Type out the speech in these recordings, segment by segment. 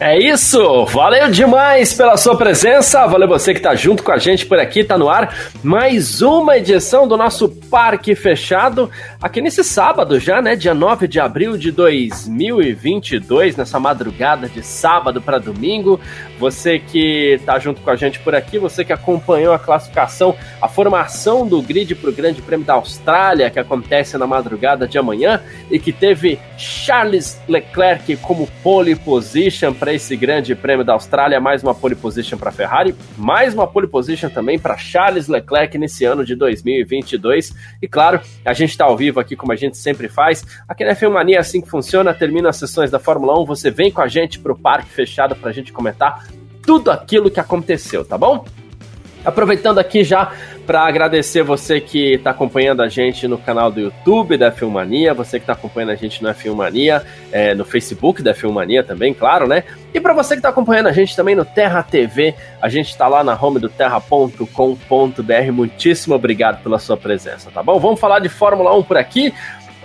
É isso! Valeu demais pela sua presença, valeu você que está junto com a gente por aqui, tá no ar mais uma edição do nosso Parque Fechado, aqui nesse sábado já, né, dia 9 de abril de 2022, nessa madrugada de sábado para domingo. Você que está junto com a gente por aqui, você que acompanhou a classificação, a formação do grid para o Grande Prêmio da Austrália, que acontece na madrugada de amanhã, e que teve Charles Leclerc como pole position para esse Grande Prêmio da Austrália, mais uma pole position para Ferrari, mais uma pole position também para Charles Leclerc nesse ano de 2022. E claro, a gente está ao vivo aqui, como a gente sempre faz. Aqui na F1 Mania assim que funciona, termina as sessões da Fórmula 1, você vem com a gente para o parque fechado para a gente comentar tudo aquilo que aconteceu, tá bom? Aproveitando aqui já para agradecer você que está acompanhando a gente no canal do YouTube da Filmania, você que está acompanhando a gente no Filmania, é, no Facebook da Filmania também, claro, né? E para você que está acompanhando a gente também no Terra TV, a gente está lá na home do terra.com.br. Muitíssimo obrigado pela sua presença, tá bom? Vamos falar de Fórmula 1 por aqui.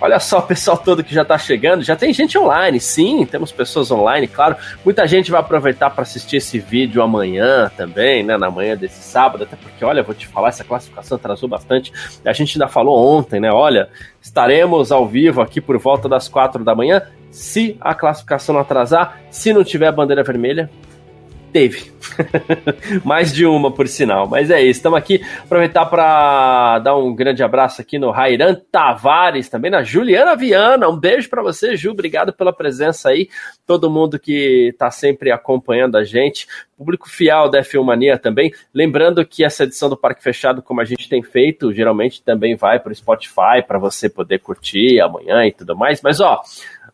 Olha só o pessoal todo que já está chegando. Já tem gente online, sim, temos pessoas online, claro. Muita gente vai aproveitar para assistir esse vídeo amanhã também, né? Na manhã desse sábado, até porque, olha, vou te falar, essa classificação atrasou bastante. A gente ainda falou ontem, né? Olha, estaremos ao vivo aqui por volta das quatro da manhã. Se a classificação não atrasar, se não tiver bandeira vermelha, Teve. Mais de uma, por sinal. Mas é isso. Estamos aqui. Aproveitar para dar um grande abraço aqui no Rairan Tavares, também na Juliana Viana. Um beijo para você, Ju. Obrigado pela presença aí. Todo mundo que está sempre acompanhando a gente. Público fiel da F1 Mania também. Lembrando que essa edição do Parque Fechado, como a gente tem feito, geralmente também vai para o Spotify para você poder curtir amanhã e tudo mais. Mas ó.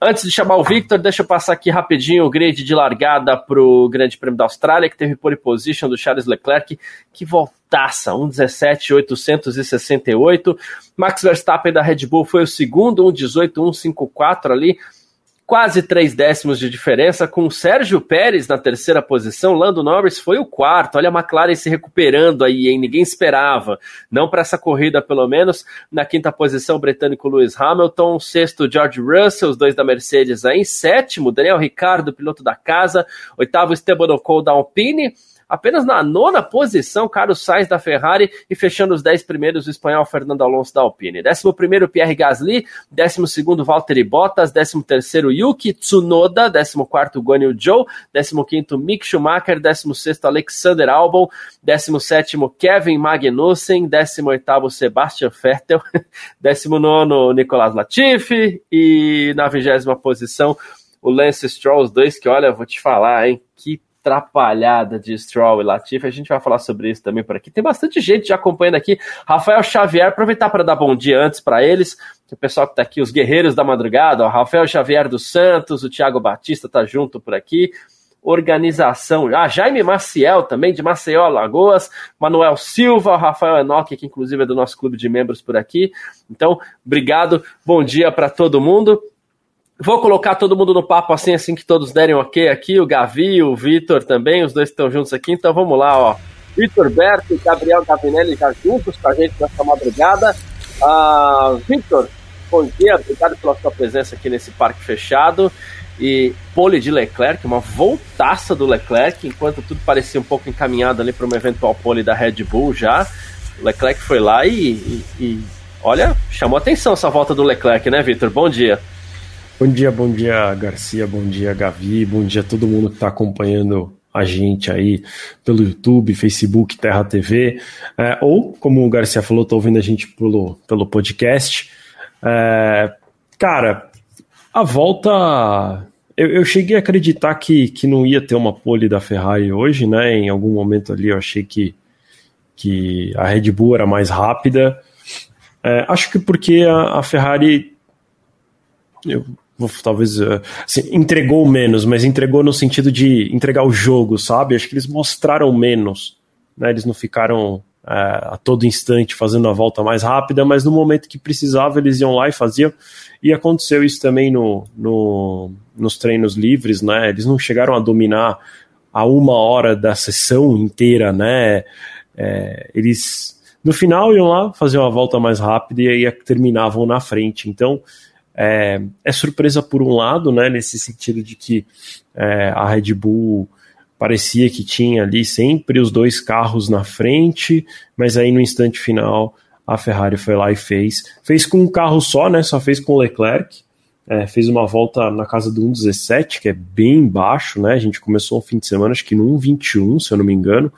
Antes de chamar o Victor, deixa eu passar aqui rapidinho o grid de largada para o Grande Prêmio da Austrália, que teve pole position do Charles Leclerc, que voltaça, 1,17,868. Max Verstappen da Red Bull foi o segundo, 1,18,154 ali quase três décimos de diferença, com Sérgio Pérez na terceira posição, Lando Norris foi o quarto. Olha a McLaren se recuperando aí, hein? Ninguém esperava. Não para essa corrida, pelo menos. Na quinta posição, o britânico Lewis Hamilton. Sexto, George Russell, os dois da Mercedes aí. Sétimo, Daniel Ricardo, piloto da casa. Oitavo, Esteban Ocon da Alpine. Apenas na nona posição, Carlos Sainz da Ferrari e fechando os dez primeiros, o espanhol Fernando Alonso da Alpine. Décimo primeiro, Pierre Gasly. Décimo segundo, Valtteri Bottas. Décimo terceiro, Yuki Tsunoda. Décimo quarto, Guan Yu Zhou. Décimo quinto, Mick Schumacher. Décimo sexto, Alexander Albon. Décimo sétimo, Kevin Magnussen. Décimo oitavo, Sebastian Vettel. Décimo nono, Nicolas Latifi. E na vigésima posição, o Lance Stroll, os dois que, olha, vou te falar, hein, que atrapalhada de Stroll e Latifi. A gente vai falar sobre isso também por aqui. Tem bastante gente já acompanhando aqui. Rafael Xavier, aproveitar para dar bom dia antes para eles. O pessoal que está aqui, os guerreiros da madrugada. Ó, Rafael Xavier dos Santos, o Thiago Batista tá junto por aqui. Organização. Ah, Jaime Maciel também, de Maceió, Lagoas. Manuel Silva, Rafael Enoque, que inclusive é do nosso clube de membros por aqui. Então, obrigado. Bom dia para todo mundo. Vou colocar todo mundo no papo assim, assim que todos derem ok aqui. O Gavi, o Vitor também, os dois estão juntos aqui. Então vamos lá, ó. Vitor Berto e Gabriel Gavinelli já juntos com a gente nessa madrugada. Uh, Vitor, bom dia, obrigado pela sua presença aqui nesse parque fechado. E pole de Leclerc, uma voltaça do Leclerc, enquanto tudo parecia um pouco encaminhado ali para uma eventual pole da Red Bull já. O Leclerc foi lá e, e, e olha, chamou atenção essa volta do Leclerc, né, Vitor? Bom dia. Bom dia, bom dia, Garcia, bom dia, Gavi, bom dia a todo mundo que está acompanhando a gente aí pelo YouTube, Facebook, Terra TV, é, ou, como o Garcia falou, está ouvindo a gente pelo, pelo podcast. É, cara, a volta. Eu, eu, cheguei a acreditar que, que não ia ter uma pole da Ferrari hoje, né? Em algum momento ali eu achei que, que a Red Bull era mais rápida. É, acho que porque a, a Ferrari. Eu talvez eh, assim, entregou menos, mas entregou no sentido de entregar o jogo, sabe? Acho que eles mostraram menos, né? Eles não ficaram é, a todo instante fazendo a volta mais rápida, mas no momento que precisava eles iam lá e faziam. E aconteceu isso também no, no, nos treinos livres, né? Eles não chegaram a dominar a uma hora da sessão inteira, né? É, eles no final iam lá fazer uma volta mais rápida e aí terminavam na frente. Então é, é surpresa por um lado, né? Nesse sentido de que é, a Red Bull parecia que tinha ali sempre os dois carros na frente, mas aí no instante final a Ferrari foi lá e fez. Fez com um carro só, né? Só fez com o Leclerc. É, fez uma volta na casa do 1,17, que é bem baixo, né? A gente começou um fim de semana, acho que no 1,21, se eu não me engano.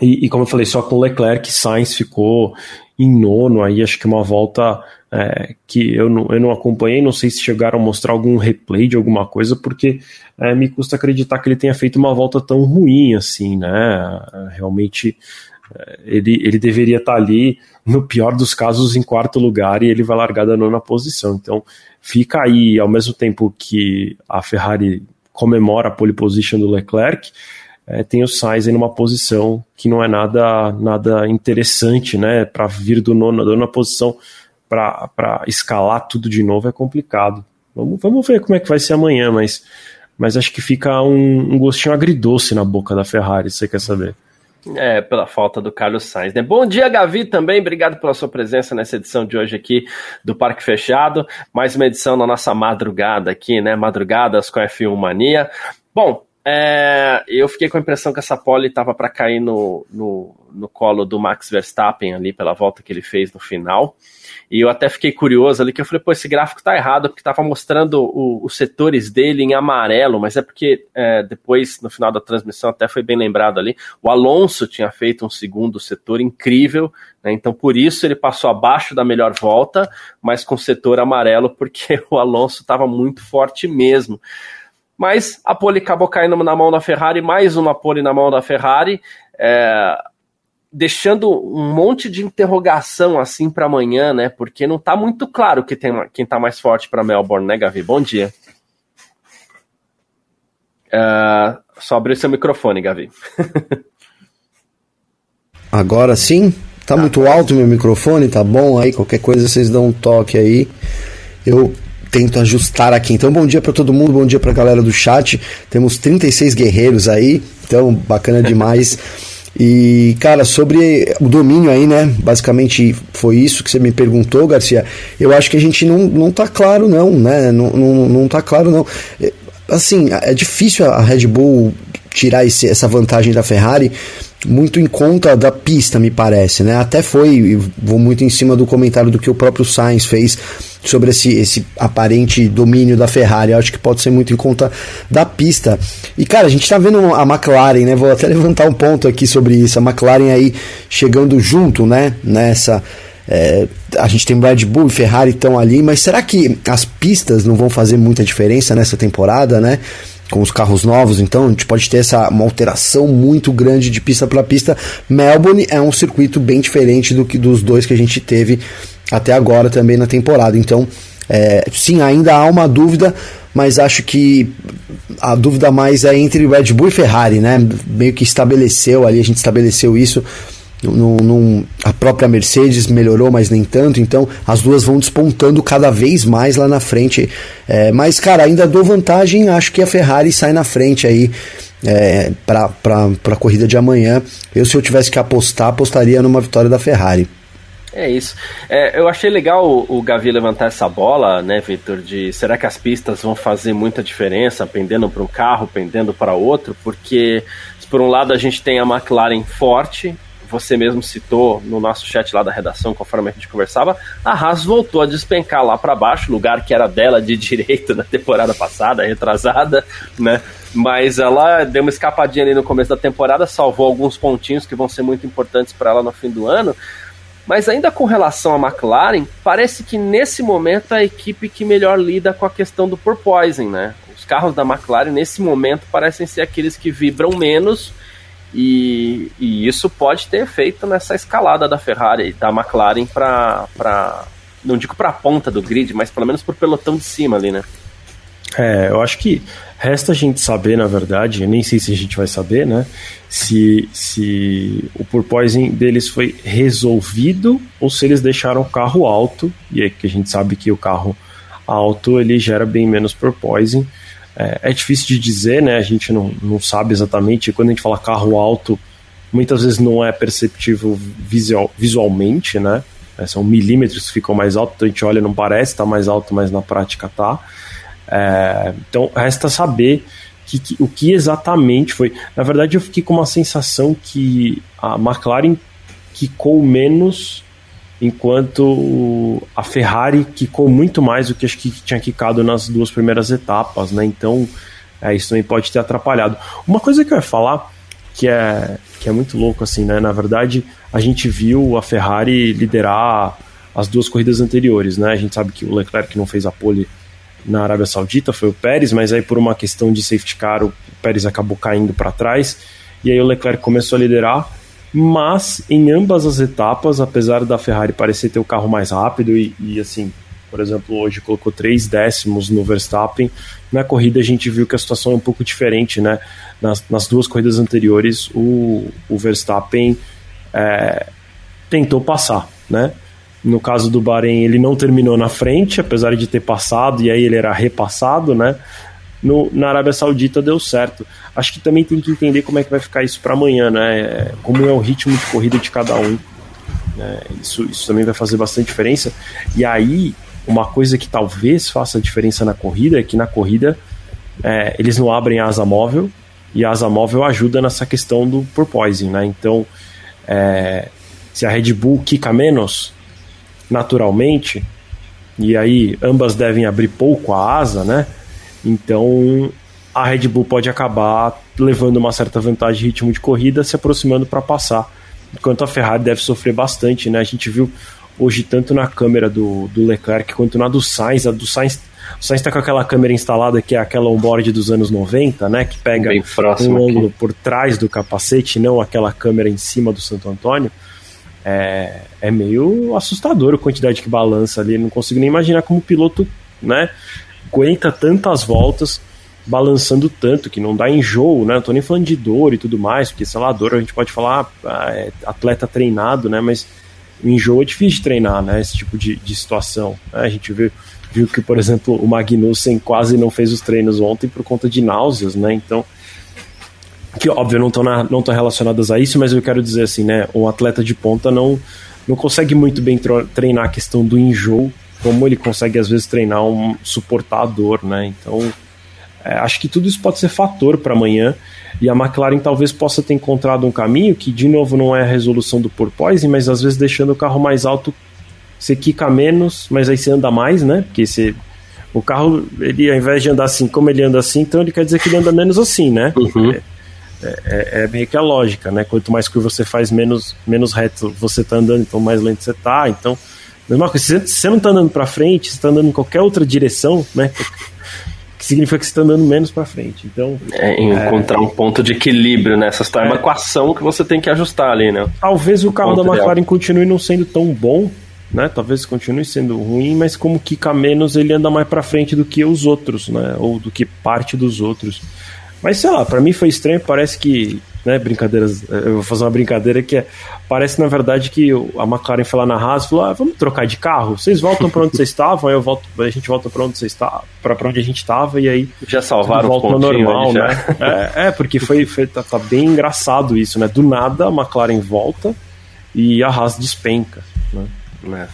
E, e, como eu falei, só com Leclerc, Sainz ficou em nono, aí acho que uma volta é, que eu não, eu não acompanhei, não sei se chegaram a mostrar algum replay de alguma coisa, porque é, me custa acreditar que ele tenha feito uma volta tão ruim assim, né? Realmente é, ele, ele deveria estar ali, no pior dos casos, em quarto lugar e ele vai largar da nona posição. Então fica aí, ao mesmo tempo que a Ferrari comemora a pole position do Leclerc, é, tem o Sainz em uma posição que não é nada nada interessante, né? Para vir do nono, da nona posição para escalar tudo de novo é complicado. Vamos, vamos ver como é que vai ser amanhã, mas, mas acho que fica um, um gostinho agridoce na boca da Ferrari, você quer saber. É, pela falta do Carlos Sainz, né? Bom dia, Gavi, também. Obrigado pela sua presença nessa edição de hoje aqui do Parque Fechado. Mais uma edição na nossa madrugada aqui, né? Madrugadas com a F1 Mania. Bom, é, eu fiquei com a impressão que essa pole estava para cair no, no, no colo do Max Verstappen ali pela volta que ele fez no final. E eu até fiquei curioso ali, que eu falei, pô, esse gráfico tá errado, porque tava mostrando o, os setores dele em amarelo, mas é porque é, depois, no final da transmissão, até foi bem lembrado ali, o Alonso tinha feito um segundo setor incrível, né, então por isso ele passou abaixo da melhor volta, mas com setor amarelo, porque o Alonso estava muito forte mesmo. Mas a pole acabou caindo na mão da Ferrari, mais uma pole na mão da Ferrari. É, deixando um monte de interrogação assim para amanhã, né? Porque não tá muito claro que tem, quem tá mais forte para Melbourne, né, Gavi? Bom dia. Uh, só abrir seu microfone, Gavi. Agora sim? Tá ah, muito alto meu microfone, tá bom? Aí qualquer coisa vocês dão um toque aí. Eu tento ajustar aqui. Então, bom dia para todo mundo, bom dia para a galera do chat. Temos 36 guerreiros aí, então bacana demais. E, cara, sobre o domínio aí, né? Basicamente foi isso que você me perguntou, Garcia. Eu acho que a gente não, não tá claro, não, né? Não, não, não tá claro, não. É, assim, é difícil a Red Bull tirar esse, essa vantagem da Ferrari muito em conta da pista, me parece, né? Até foi, vou muito em cima do comentário do que o próprio Sainz fez sobre esse, esse aparente domínio da Ferrari. Eu acho que pode ser muito em conta da pista. E cara, a gente tá vendo a McLaren, né? Vou até levantar um ponto aqui sobre isso. A McLaren aí chegando junto, né? Nessa. É, a gente tem Red Bull e Ferrari estão ali, mas será que as pistas não vão fazer muita diferença nessa temporada, né? Com os carros novos, então a gente pode ter essa uma alteração muito grande de pista para pista. Melbourne é um circuito bem diferente do que dos dois que a gente teve até agora também na temporada. Então, é, sim, ainda há uma dúvida, mas acho que a dúvida mais é entre Red Bull e Ferrari, né? Meio que estabeleceu ali, a gente estabeleceu isso a própria Mercedes melhorou, mas nem tanto, então as duas vão despontando cada vez mais lá na frente. É, mas, cara, ainda dou vantagem, acho que a Ferrari sai na frente aí é, para a corrida de amanhã. Eu, se eu tivesse que apostar, apostaria numa vitória da Ferrari. É isso. É, eu achei legal o, o Gavi levantar essa bola, né, Vitor? De será que as pistas vão fazer muita diferença, pendendo para um carro, pendendo para outro? Porque, por um lado, a gente tem a McLaren forte, você mesmo citou no nosso chat lá da redação, conforme a gente conversava, a Haas voltou a despencar lá para baixo, lugar que era dela de direito na temporada passada, retrasada, né? Mas ela deu uma escapadinha ali no começo da temporada, salvou alguns pontinhos que vão ser muito importantes para ela no fim do ano. Mas ainda com relação à McLaren, parece que nesse momento a equipe que melhor lida com a questão do porpoising, né? Os carros da McLaren nesse momento parecem ser aqueles que vibram menos e, e, isso pode ter efeito nessa escalada da Ferrari, da McLaren para não digo para a ponta do grid, mas pelo menos para o pelotão de cima ali, né? É, eu acho que resta a gente saber, na verdade, eu nem sei se a gente vai saber, né? Se, se o porpoising deles foi resolvido ou se eles deixaram o carro alto, e é que a gente sabe que o carro alto ele gera bem menos porpoising. É, é difícil de dizer, né? A gente não, não sabe exatamente. Quando a gente fala carro alto, muitas vezes não é perceptível visual, visualmente, né? É, são milímetros que ficam mais altos, então a gente olha não parece estar tá mais alto, mas na prática tá. É, então resta saber que, que, o que exatamente foi. Na verdade, eu fiquei com uma sensação que a McLaren quicou menos, enquanto a Ferrari quicou muito mais do que acho que tinha quicado nas duas primeiras etapas, né? Então é, isso também pode ter atrapalhado. Uma coisa que eu ia falar que é, que é muito louco, assim, né? Na verdade, a gente viu a Ferrari liderar as duas corridas anteriores, né? A gente sabe que o Leclerc não fez a pole na Arábia Saudita, foi o Pérez, mas aí por uma questão de safety car o Pérez acabou caindo para trás e aí o Leclerc começou a liderar, mas em ambas as etapas, apesar da Ferrari parecer ter o carro mais rápido e, e assim, por exemplo, hoje colocou três décimos no Verstappen, na corrida a gente viu que a situação é um pouco diferente, né? Nas, nas duas corridas anteriores, o, o Verstappen é, tentou passar, né? No caso do Bahrein, ele não terminou na frente, apesar de ter passado, e aí ele era repassado, né? No, na Arábia Saudita deu certo. Acho que também tem que entender como é que vai ficar isso para amanhã, né? Como é o ritmo de corrida de cada um. Né? Isso, isso também vai fazer bastante diferença. E aí, uma coisa que talvez faça diferença na corrida é que na corrida é, eles não abrem a asa móvel e a asa móvel ajuda nessa questão do porpoising, né? Então, é, se a Red Bull quica menos, naturalmente, e aí ambas devem abrir pouco a asa, né? Então a Red Bull pode acabar levando uma certa vantagem de ritmo de corrida, se aproximando para passar. Enquanto a Ferrari deve sofrer bastante, né? A gente viu hoje tanto na câmera do, do Leclerc quanto na do Sainz. A do Sainz, o Sainz está com aquela câmera instalada que é aquela onboard dos anos 90, né? Que pega um ângulo por trás do capacete, não aquela câmera em cima do Santo Antônio é, é meio assustador a quantidade que balança ali. Não consigo nem imaginar como o piloto né, aguenta tantas voltas balançando tanto que não dá enjoo, né? Não tô nem falando de dor e tudo mais, porque sei lá, dor a gente pode falar ah, é atleta treinado, né? Mas o enjoo é difícil de treinar, né? Esse tipo de, de situação. Né? A gente viu, viu que, por exemplo, o Magnussen quase não fez os treinos ontem por conta de náuseas, né? Então que óbvio não estão não tão relacionadas a isso, mas eu quero dizer assim, né, um atleta de ponta não não consegue muito bem treinar a questão do enjoo, como ele consegue às vezes treinar um suportador, né? Então, é, acho que tudo isso pode ser fator para amanhã. E a McLaren talvez possa ter encontrado um caminho que, de novo, não é a resolução do porpoising, mas às vezes deixando o carro mais alto, você quica menos, mas aí você anda mais, né? Porque você, o carro, ele ao invés de andar assim, como ele anda assim, então ele quer dizer que ele anda menos assim, né? Uhum. É, é, é, é, meio que a lógica, né? Quanto mais curva você faz, menos, menos reto você tá andando, então mais lento você tá. Então, mesma coisa, se você não tá andando para frente, você tá andando em qualquer outra direção, né? Que significa que você está andando menos para frente. Então, é, encontrar é, um ponto de equilíbrio nessa né? história, é uma equação que você tem que ajustar ali, né? Talvez o carro da McLaren continue não sendo tão bom, né? Talvez continue sendo ruim, mas como quica menos, ele anda mais para frente do que os outros, né? Ou do que parte dos outros. Mas sei lá, para mim foi estranho, parece que, né, brincadeiras, eu vou fazer uma brincadeira que é, parece na verdade que a McLaren foi lá na Haas e falou: ah, vamos trocar de carro, vocês voltam para onde vocês estavam, aí eu volto, a gente volta para onde vocês estavam, para onde a gente estava e aí já salvaram volta ao normal, né? É, é, porque foi, foi tá, tá, bem engraçado isso, né? Do nada a McLaren volta e a Haas despenca, né? É.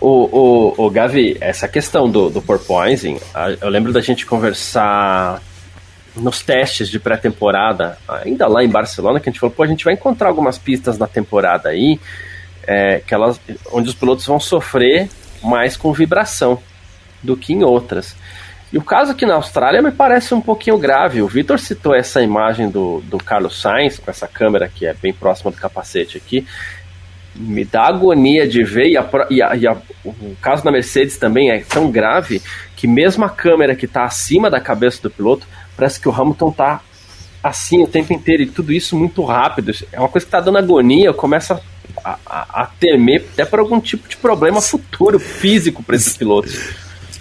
O, o, o Gavi, essa questão do, do porpoising, eu lembro da gente conversar nos testes de pré-temporada, ainda lá em Barcelona, que a gente falou, pô, a gente vai encontrar algumas pistas na temporada aí, é, que elas, onde os pilotos vão sofrer mais com vibração do que em outras. E o caso aqui na Austrália me parece um pouquinho grave. O Vitor citou essa imagem do, do Carlos Sainz, com essa câmera que é bem próxima do capacete aqui. Me dá agonia de ver, e, a, e, a, e a, o caso da Mercedes também é tão grave que mesmo a câmera que está acima da cabeça do piloto Parece que o Hamilton tá assim o tempo inteiro e tudo isso muito rápido. É uma coisa que tá dando agonia, começa a, a, a temer até por algum tipo de problema futuro físico para esses pilotos.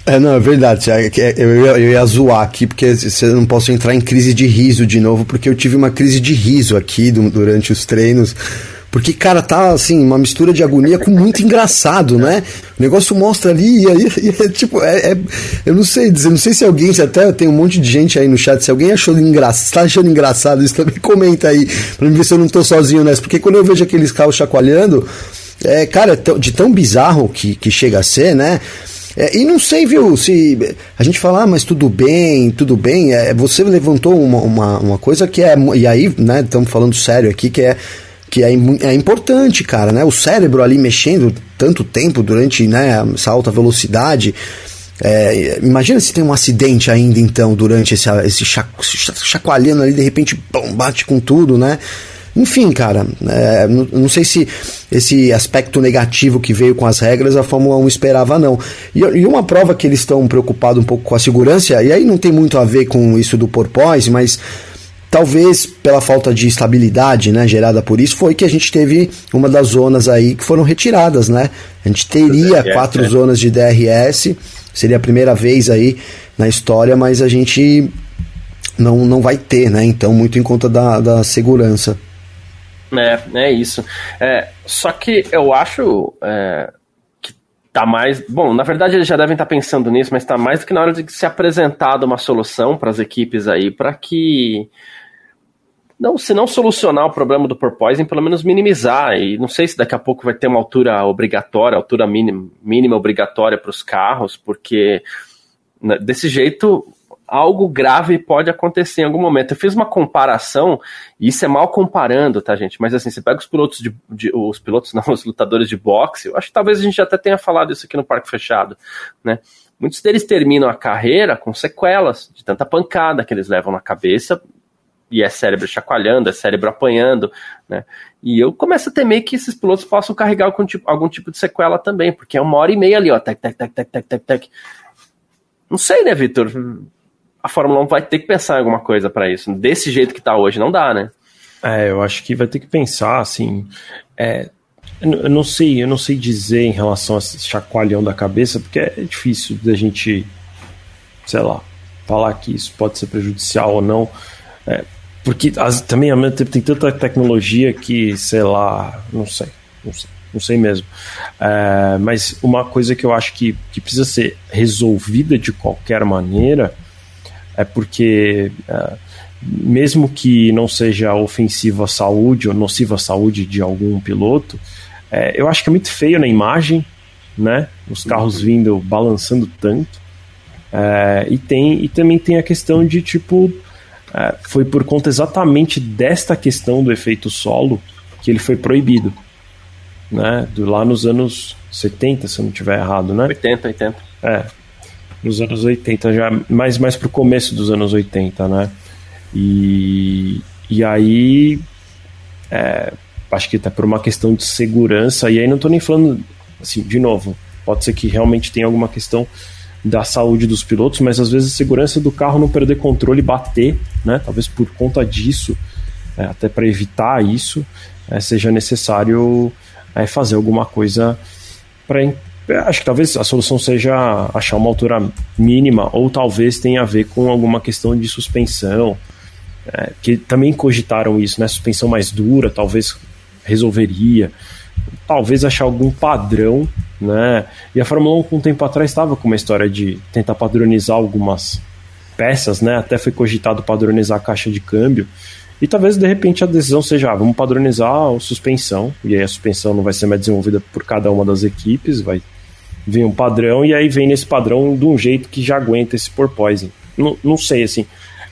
É, não, é verdade. É é, eu ia, eu ia zoar aqui, porque eu não posso entrar em crise de riso de novo, porque eu tive uma crise de riso aqui durante os treinos. Porque, cara, tá assim, uma mistura de agonia com muito engraçado, né? O negócio mostra ali e aí, e é, tipo, é, é, eu não sei dizer, não sei se alguém, se até tem um monte de gente aí no chat, se alguém achou engraçado, tá achando engraçado isso também, comenta aí, pra mim ver se eu não tô sozinho nessa. Porque quando eu vejo aqueles carros chacoalhando, é, cara, é de tão bizarro que, que chega a ser, né? É, e não sei, viu, se a gente fala, ah, mas tudo bem, tudo bem, é, você levantou uma, uma, uma coisa que é, e aí, né, estamos falando sério aqui, que é que é, é importante, cara, né? O cérebro ali mexendo tanto tempo durante né, essa alta velocidade. É, imagina se tem um acidente ainda, então, durante esse, esse chacoalhando ali, de repente, pum, bate com tudo, né? Enfim, cara, é, não, não, sei se esse aspecto negativo que veio com as regras a Fórmula 1 esperava, não. E, e uma prova que eles estão preocupados um pouco com a segurança, e aí não tem muito a ver com isso do porpoise, mas talvez pela falta de estabilidade, né, gerada por isso, foi que a gente teve uma das zonas aí que foram retiradas, né? A gente teria DRS, quatro é. zonas de DRS, seria a primeira vez aí na história, mas a gente não, não vai ter, né? Então, muito em conta da, da segurança. É, é isso. É, só que eu acho é, que tá mais. Bom, na verdade eles já devem estar pensando nisso, mas tá mais do que na hora de se apresentar uma solução para as equipes aí, para que não, se não solucionar o problema do porpoising, pelo menos minimizar. E não sei se daqui a pouco vai ter uma altura obrigatória, altura mínima, mínima obrigatória para os carros, porque né, desse jeito algo grave pode acontecer em algum momento. Eu fiz uma comparação, e isso é mal comparando, tá, gente? Mas assim, você pega os pilotos de, de, os pilotos, não, os lutadores de boxe, eu acho que talvez a gente até tenha falado isso aqui no Parque Fechado, né? Muitos deles terminam a carreira com sequelas de tanta pancada que eles levam na cabeça e é cérebro chacoalhando, é cérebro apanhando, né? E eu começo a temer que esses pilotos possam carregar algum tipo, algum tipo de sequela também, porque é uma hora e meia ali, ó, tec, tec, tec, tec, tec, tec, tec. Não sei, né, Vitor? A Fórmula 1 vai ter que pensar em alguma coisa para isso. Desse jeito que tá hoje, não dá, né? É, eu acho que vai ter que pensar, assim, é, eu não sei, eu não sei dizer em relação a esse chacoalhão da cabeça, porque é difícil da gente, sei lá, falar que isso pode ser prejudicial ou não. É, porque as, também ao mesmo tempo tem tanta tecnologia que, sei lá, não sei, não sei, não sei mesmo. É, mas uma coisa que eu acho que, que precisa ser resolvida de qualquer maneira é porque, é, mesmo que não seja ofensiva à saúde ou nociva à saúde de algum piloto, é, eu acho que é muito feio na imagem, né? Os carros vindo balançando tanto. É, e tem e também tem a questão de tipo é, foi por conta exatamente desta questão do efeito solo que ele foi proibido. Né? Do, lá nos anos 70, se eu não estiver errado, né? 80, 80. É, nos anos 80, já mais, mais pro começo dos anos 80, né? E, e aí, é, acho que tá por uma questão de segurança, e aí não tô nem falando, assim, de novo, pode ser que realmente tenha alguma questão da saúde dos pilotos, mas às vezes a segurança do carro não perder controle e bater, né? Talvez por conta disso, é, até para evitar isso, é, seja necessário é, fazer alguma coisa para. É, acho que talvez a solução seja achar uma altura mínima, ou talvez tenha a ver com alguma questão de suspensão, é, que também cogitaram isso, né? Suspensão mais dura, talvez resolveria talvez achar algum padrão, né? E a Fórmula 1 com um tempo atrás estava com uma história de tentar padronizar algumas peças, né? Até foi cogitado padronizar a caixa de câmbio. E talvez de repente a decisão seja, ah, vamos padronizar a suspensão, e aí a suspensão não vai ser mais desenvolvida por cada uma das equipes, vai vir um padrão, e aí vem nesse padrão de um jeito que já aguenta esse porpoising. Não, não sei, assim.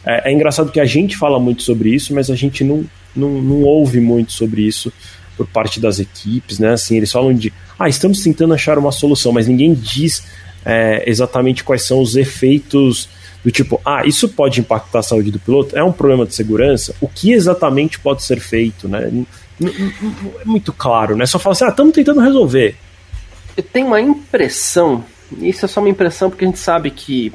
É, é engraçado que a gente fala muito sobre isso, mas a gente não, não, não ouve muito sobre isso por parte das equipes, né? Assim, eles falam de, ah, estamos tentando achar uma solução, mas ninguém diz é, exatamente quais são os efeitos do tipo, ah, isso pode impactar a saúde do piloto? É um problema de segurança? O que exatamente pode ser feito, né? É muito claro, né? Só fala assim, ah, estamos tentando resolver. Eu tenho uma impressão, isso é só uma impressão porque a gente sabe que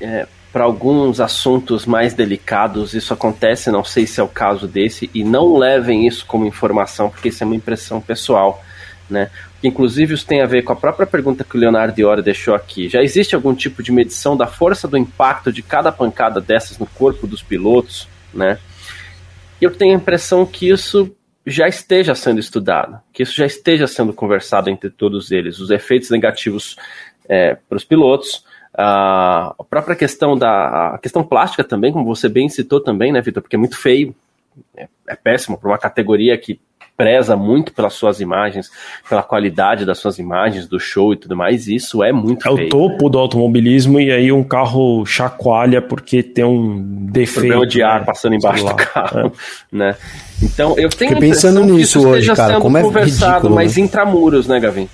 é, para alguns assuntos mais delicados isso acontece, não sei se é o caso desse, e não levem isso como informação, porque isso é uma impressão pessoal. né? Inclusive isso tem a ver com a própria pergunta que o Leonardo Diori deixou aqui. Já existe algum tipo de medição da força do impacto de cada pancada dessas no corpo dos pilotos, né? Eu tenho a impressão que isso já esteja sendo estudado, que isso já esteja sendo conversado entre todos eles, os efeitos negativos é, para os pilotos, a própria questão da a questão plástica também, como você bem citou também, né, Vitor, porque é muito feio, é, é péssimo para uma categoria que preza muito pelas suas imagens, pela qualidade das suas imagens, do show e tudo mais, isso é muito É feio. o topo do automobilismo e aí um carro chacoalha porque tem um defeito. Problema de ar né? passando embaixo do carro, né? Então, eu tenho Fiquei pensando que nisso isso hoje, cara, como é conversado, ridículo, mas né? intramuros, né, Gavin?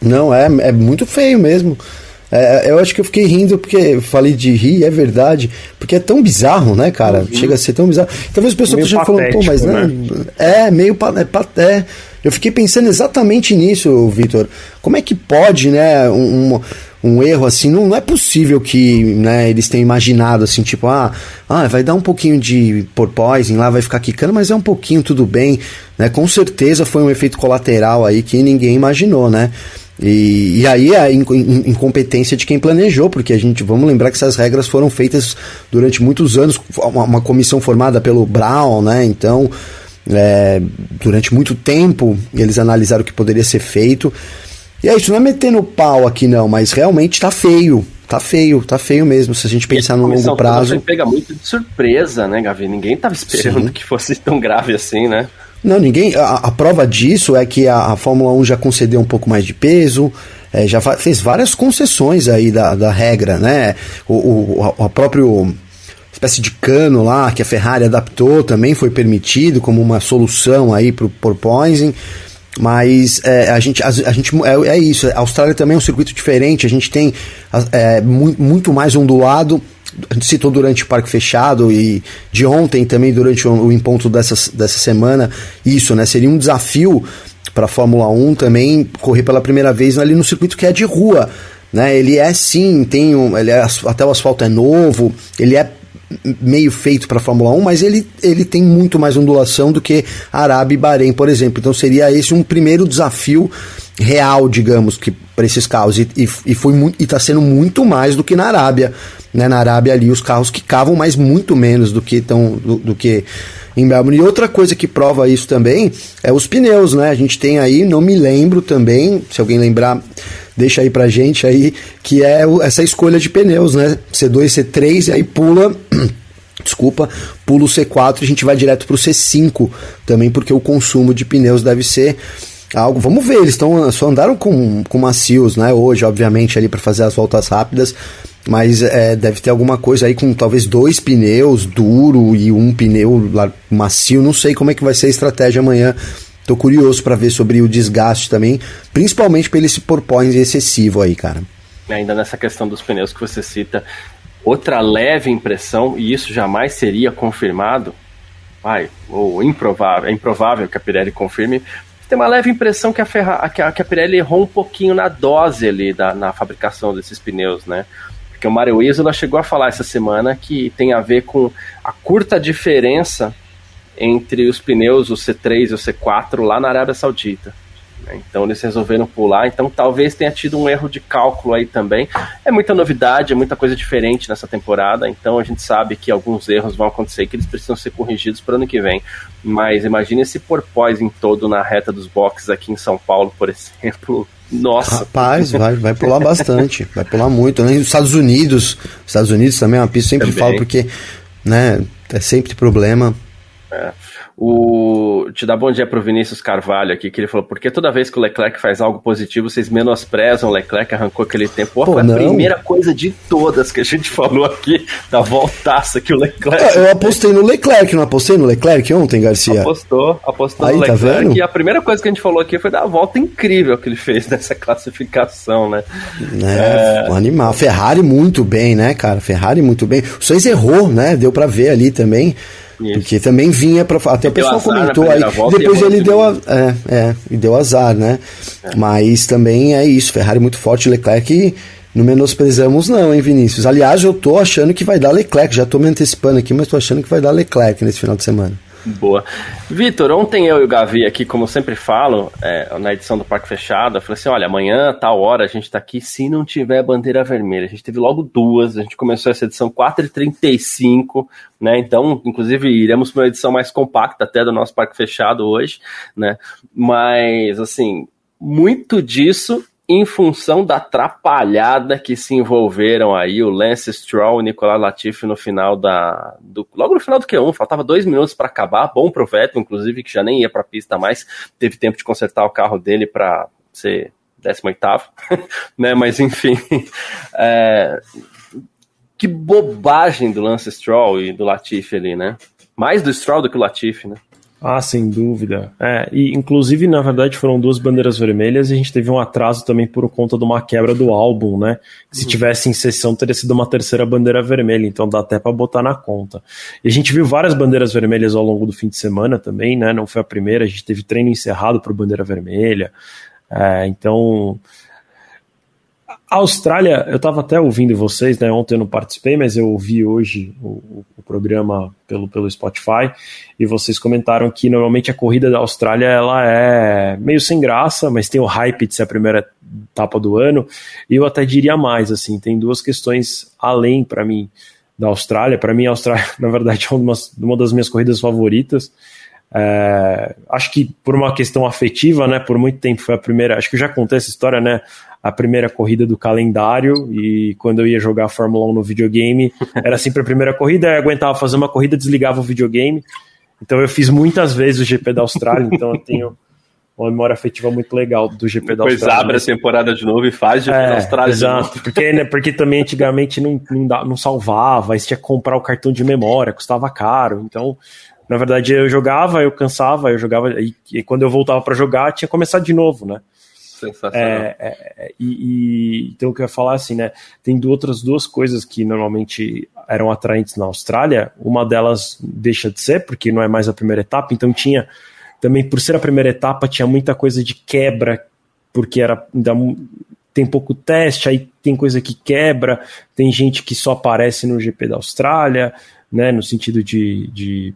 Não, é, é muito feio mesmo. É, eu acho que eu fiquei rindo porque falei de rir, é verdade. Porque é tão bizarro, né, cara? Chega a ser tão bizarro. Talvez o pessoal Meio esteja falando, pô, mas patético, né? É, meio. É, é. Eu fiquei pensando exatamente nisso, Vitor. Como é que pode, né, um, um, um erro assim? Não, não é possível que né, eles tenham imaginado assim, tipo, ah, ah, vai dar um pouquinho de porpoising lá, vai ficar quicando, mas é um pouquinho, tudo bem. Né? Com certeza foi um efeito colateral aí que ninguém imaginou, né? E, e aí a in- in- incompetência de quem planejou, porque a gente vamos lembrar que essas regras foram feitas durante muitos anos, uma, uma comissão formada pelo Brown, né? Então, é, durante muito tempo eles analisaram o que poderia ser feito. E é isso, não é metendo pau aqui não, mas realmente tá feio. Tá feio, tá feio mesmo. Se a gente pensar no longo prazo. pega muito de surpresa, né, Gavi? Ninguém tava esperando Sim. que fosse tão grave assim, né? Não, ninguém. A, a prova disso é que a, a Fórmula 1 já concedeu um pouco mais de peso, é, já fez várias concessões aí da, da regra, né? O, o, a, a próprio espécie de cano lá que a Ferrari adaptou também foi permitido como uma solução aí para o porpoising. Mas é, a gente, a, a gente é, é isso. A Austrália também é um circuito diferente. A gente tem é, mu- muito mais ondulado. Citou durante o parque fechado e de ontem também durante o, o encontro dessa, dessa semana. Isso, né? Seria um desafio para a Fórmula 1 também correr pela primeira vez ali no circuito que é de rua. Né? Ele é sim, tem um, ele é, até o asfalto é novo, ele é meio feito para a Fórmula 1, mas ele, ele tem muito mais ondulação do que Arábia e Bahrein, por exemplo. Então seria esse um primeiro desafio real, digamos, que para esses carros e, e, e foi muito, e está sendo muito mais do que na Arábia, né? Na Arábia ali os carros que cavam, mas muito menos do que tão, do, do que em Melbourne. E outra coisa que prova isso também é os pneus, né? A gente tem aí, não me lembro também, se alguém lembrar, deixa aí pra gente aí, que é o- essa escolha de pneus, né? C2, C3, e aí pula. Desculpa, pula o C4 e a gente vai direto pro C5 também, porque o consumo de pneus deve ser algo. Vamos ver, eles estão só andaram com, com macios, né? Hoje, obviamente, ali para fazer as voltas rápidas, mas é, deve ter alguma coisa aí com talvez dois pneus duro e um pneu macio. Não sei como é que vai ser a estratégia amanhã. Tô curioso para ver sobre o desgaste também, principalmente pelo esse porpoise excessivo aí, cara. Ainda nessa questão dos pneus que você cita, outra leve impressão, e isso jamais seria confirmado, ai, ou improvável, é improvável que a Pirelli confirme, tem uma leve impressão que a, Ferra, que a, que a Pirelli errou um pouquinho na dose ali da, na fabricação desses pneus, né? Porque o Mario Isola chegou a falar essa semana que tem a ver com a curta diferença entre os pneus, o C3 e o C4 lá na Arábia Saudita. Né? Então eles resolveram pular, então talvez tenha tido um erro de cálculo aí também. É muita novidade, é muita coisa diferente nessa temporada, então a gente sabe que alguns erros vão acontecer que eles precisam ser corrigidos para o ano que vem. Mas imagine esse porpoising todo na reta dos boxes aqui em São Paulo, por exemplo. Nossa, Rapaz, vai, vai pular bastante, vai pular muito. Né? Nos Estados Unidos, Estados Unidos também é uma pista, sempre Também. falo porque, né, é sempre problema. O, te dá bom dia pro Vinícius Carvalho aqui, que ele falou, porque toda vez que o Leclerc faz algo positivo, vocês menosprezam o Leclerc, arrancou aquele tempo. Pô, Pô, foi a não. primeira coisa de todas que a gente falou aqui, da voltaça que o Leclerc Eu, eu apostei no Leclerc, não apostei no Leclerc ontem, Garcia? apostou, apostou Aí, no tá Leclerc, vendo? e a primeira coisa que a gente falou aqui foi da volta incrível que ele fez nessa classificação, né? É, um animal. Ferrari muito bem, né, cara? Ferrari muito bem. O Sainz errou, né? Deu pra ver ali também. Isso. Porque também vinha pra. Até o pessoal comentou aí. Depois ele deu. A, é, é, e deu azar, né? Mas também é isso. Ferrari muito forte, Leclerc. Não menosprezamos, não, hein, Vinícius? Aliás, eu tô achando que vai dar Leclerc. Já tô me antecipando aqui, mas tô achando que vai dar Leclerc nesse final de semana. Boa. Vitor, ontem eu e o Gavi aqui, como eu sempre falo, é, na edição do Parque Fechado, eu falei assim: olha, amanhã, tal hora, a gente tá aqui se não tiver bandeira vermelha. A gente teve logo duas, a gente começou essa edição 4h35, né? Então, inclusive, iremos para uma edição mais compacta até do nosso Parque Fechado hoje, né? Mas, assim, muito disso em função da atrapalhada que se envolveram aí o Lance Stroll e o Nicolas Latifi no final da. Do, logo no final do Q1, faltava dois minutos para acabar. Bom pro Vettel, inclusive, que já nem ia para a pista mais, teve tempo de consertar o carro dele para ser 18, né? Mas enfim. É, que bobagem do Lance Stroll e do Latifi ali, né? Mais do Stroll do que o Latifi, né? Ah, sem dúvida. É, e inclusive, na verdade, foram duas bandeiras vermelhas e a gente teve um atraso também por conta de uma quebra do álbum, né? Se uhum. tivesse em sessão, teria sido uma terceira bandeira vermelha, então dá até para botar na conta. E a gente viu várias bandeiras vermelhas ao longo do fim de semana também, né? Não foi a primeira, a gente teve treino encerrado por bandeira vermelha. É, então, a Austrália, eu estava até ouvindo vocês, né? Ontem eu não participei, mas eu ouvi hoje o, o, programa pelo, pelo Spotify e vocês comentaram que normalmente a corrida da Austrália ela é meio sem graça, mas tem o hype de ser a primeira etapa do ano. E eu até diria mais, assim, tem duas questões além para mim da Austrália. Para mim, a Austrália, na verdade, é uma, uma das minhas corridas favoritas. É, acho que por uma questão afetiva, né? Por muito tempo foi a primeira. Acho que eu já contei essa história, né? A primeira corrida do calendário e quando eu ia jogar Fórmula 1 no videogame, era sempre a primeira corrida. Eu aguentava fazer uma corrida, desligava o videogame. Então eu fiz muitas vezes o GP da Austrália. Então eu tenho uma memória afetiva muito legal do GP da Austrália. Depois abre a temporada de novo e faz GP é, da Austrália. Exato, porque, né, porque também antigamente não, não, não salvava, aí você tinha que comprar o cartão de memória, custava caro. Então na verdade, eu jogava, eu cansava, eu jogava, e, e quando eu voltava para jogar, tinha começado de novo, né? Sensacional. É, é, é, e, e, então, eu queria falar assim, né? Tem outras duas coisas que normalmente eram atraentes na Austrália. Uma delas deixa de ser, porque não é mais a primeira etapa, então tinha. Também, por ser a primeira etapa, tinha muita coisa de quebra, porque era. Tem pouco teste, aí tem coisa que quebra, tem gente que só aparece no GP da Austrália, né? No sentido de, de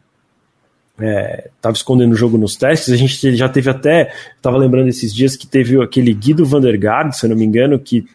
estava é, escondendo o jogo nos testes. A gente já teve até, estava lembrando esses dias que teve aquele Guido Vandergaard, se eu não me engano, que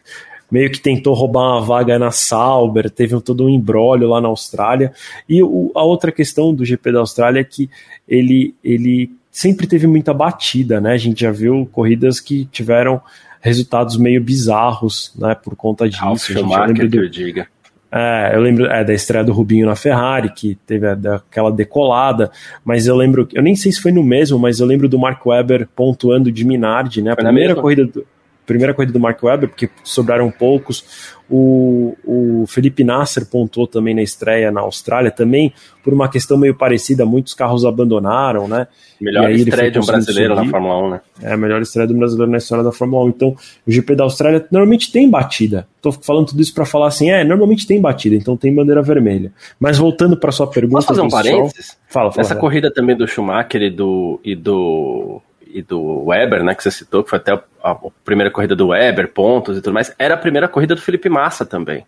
meio que tentou roubar uma vaga na Sauber, teve todo um embrólio lá na Austrália. E o, a outra questão do GP da Austrália é que ele, ele sempre teve muita batida, né? A gente já viu corridas que tiveram resultados meio bizarros, né, por conta disso. Ralf Schumacher, do... que eu diga. É, eu lembro é, da estreia do Rubinho na Ferrari, que teve aquela decolada, mas eu lembro, eu nem sei se foi no mesmo, mas eu lembro do Mark Webber pontuando de Minardi, né? A primeira corrida do, primeira corrida do Mark Webber, porque sobraram poucos. O, o Felipe Nasser pontuou também na estreia na Austrália, também por uma questão meio parecida, muitos carros abandonaram, né? Melhor estreia de um brasileiro subir. na Fórmula 1, né? É, a melhor estreia do brasileiro na história da Fórmula 1. Então, o GP da Austrália normalmente tem batida. Tô falando tudo isso para falar assim, é, normalmente tem batida, então tem bandeira vermelha. Mas voltando para sua pergunta. Posso fazer um parênteses? Fala, fala. Essa corrida também do Schumacher e do, e do e do Weber, né, que você citou, que foi até a, a, primeira corrida do Weber, pontos e tudo mais, era a primeira corrida do Felipe Massa também.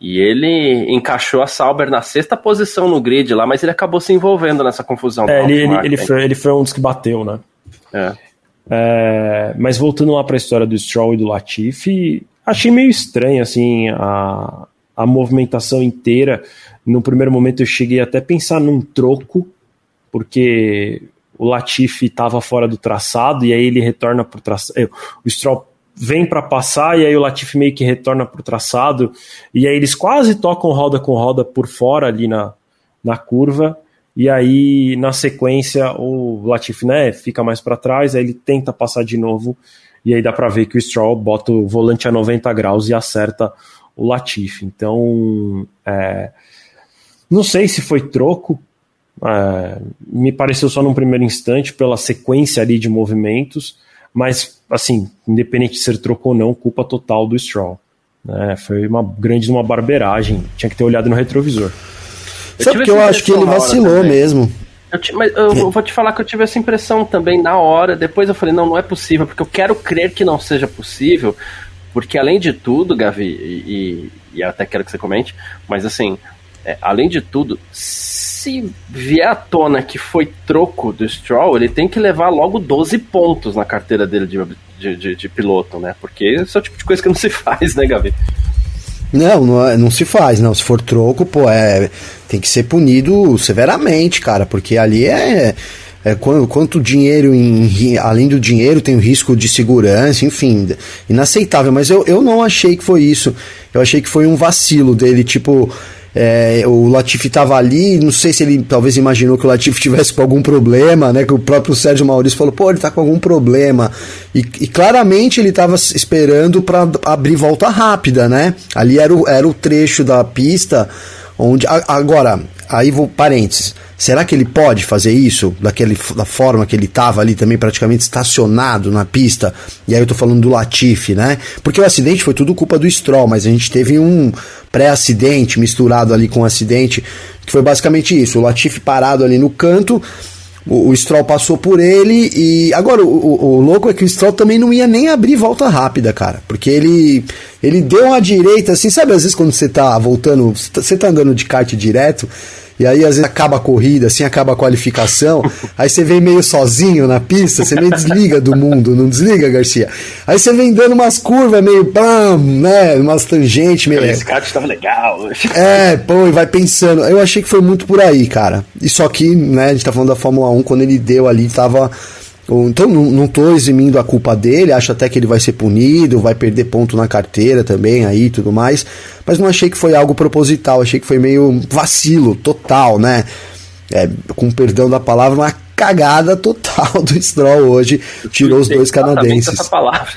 E ele encaixou a Sauber na sexta posição no grid lá, mas ele acabou se envolvendo nessa confusão. É, ele, ele, ele, foi, ele foi um dos que bateu, né? É. É, mas voltando lá para a história do Stroll e do Latifi, achei meio estranho assim a, a movimentação inteira. No primeiro momento eu cheguei até a pensar num troco, porque o Latifi estava fora do traçado e aí ele retorna para o traçado. É, o Stroll vem para passar e aí o Latifi meio que retorna para o traçado e aí eles quase tocam roda com roda por fora ali na, na curva e aí na sequência o Latifi né, fica mais para trás, aí ele tenta passar de novo e aí dá para ver que o Stroll bota o volante a 90 graus e acerta o Latifi. Então, é, não sei se foi troco, é, me pareceu só num primeiro instante pela sequência ali de movimentos, mas assim, independente de ser troco ou não, culpa total do Stroll. Né? Foi uma grande uma barbeiragem, tinha que ter olhado no retrovisor. Sabe porque eu acho que ele vacilou mesmo. Eu te, mas eu vou te falar que eu tive essa impressão também na hora. Depois eu falei, não, não é possível, porque eu quero crer que não seja possível, porque além de tudo, Gavi, e, e, e até quero que você comente, mas assim, é, além de tudo, se vier à tona que foi troco do Stroll, ele tem que levar logo 12 pontos na carteira dele de, de, de, de piloto, né? Porque esse é o tipo de coisa que não se faz, né, Gavi? Não, não, é, não, se faz, não. Se for troco, pô, é, tem que ser punido severamente, cara, porque ali é, é quanto, quanto dinheiro, em, além do dinheiro, tem o risco de segurança, enfim, inaceitável. Mas eu, eu não achei que foi isso. Eu achei que foi um vacilo dele, tipo, é, o Latifi estava ali, não sei se ele talvez imaginou que o Latifi tivesse com algum problema, né? Que o próprio Sérgio Maurício falou, pô, ele está com algum problema. E, e claramente ele estava esperando para abrir volta rápida, né? Ali era o, era o trecho da pista onde. Agora, aí vou parênteses. Será que ele pode fazer isso daquele, da forma que ele estava ali também praticamente estacionado na pista? E aí eu tô falando do Latifi, né? Porque o acidente foi tudo culpa do Stroll, mas a gente teve um pré-acidente misturado ali com um acidente, que foi basicamente isso. O Latifi parado ali no canto, o, o Stroll passou por ele e agora o, o, o, louco é que o Stroll também não ia nem abrir volta rápida, cara, porque ele ele deu uma direita assim, sabe às vezes quando você tá voltando, você tá andando de kart direto, e aí, às vezes, acaba a corrida, assim, acaba a qualificação. aí você vem meio sozinho na pista, você meio desliga do mundo, não desliga, Garcia? Aí você vem dando umas curvas meio, pam, né? Umas tangentes meio. Esse cara estava legal. É, pô, e vai pensando. Eu achei que foi muito por aí, cara. E só que, né, a gente tá falando da Fórmula 1, quando ele deu ali, tava então não, tô eximindo a culpa dele, acho até que ele vai ser punido, vai perder ponto na carteira também aí tudo mais, mas não achei que foi algo proposital, achei que foi meio vacilo total, né? É, com perdão da palavra, uma cagada total do Stroll hoje, tirou os dois canadenses. Essa palavra.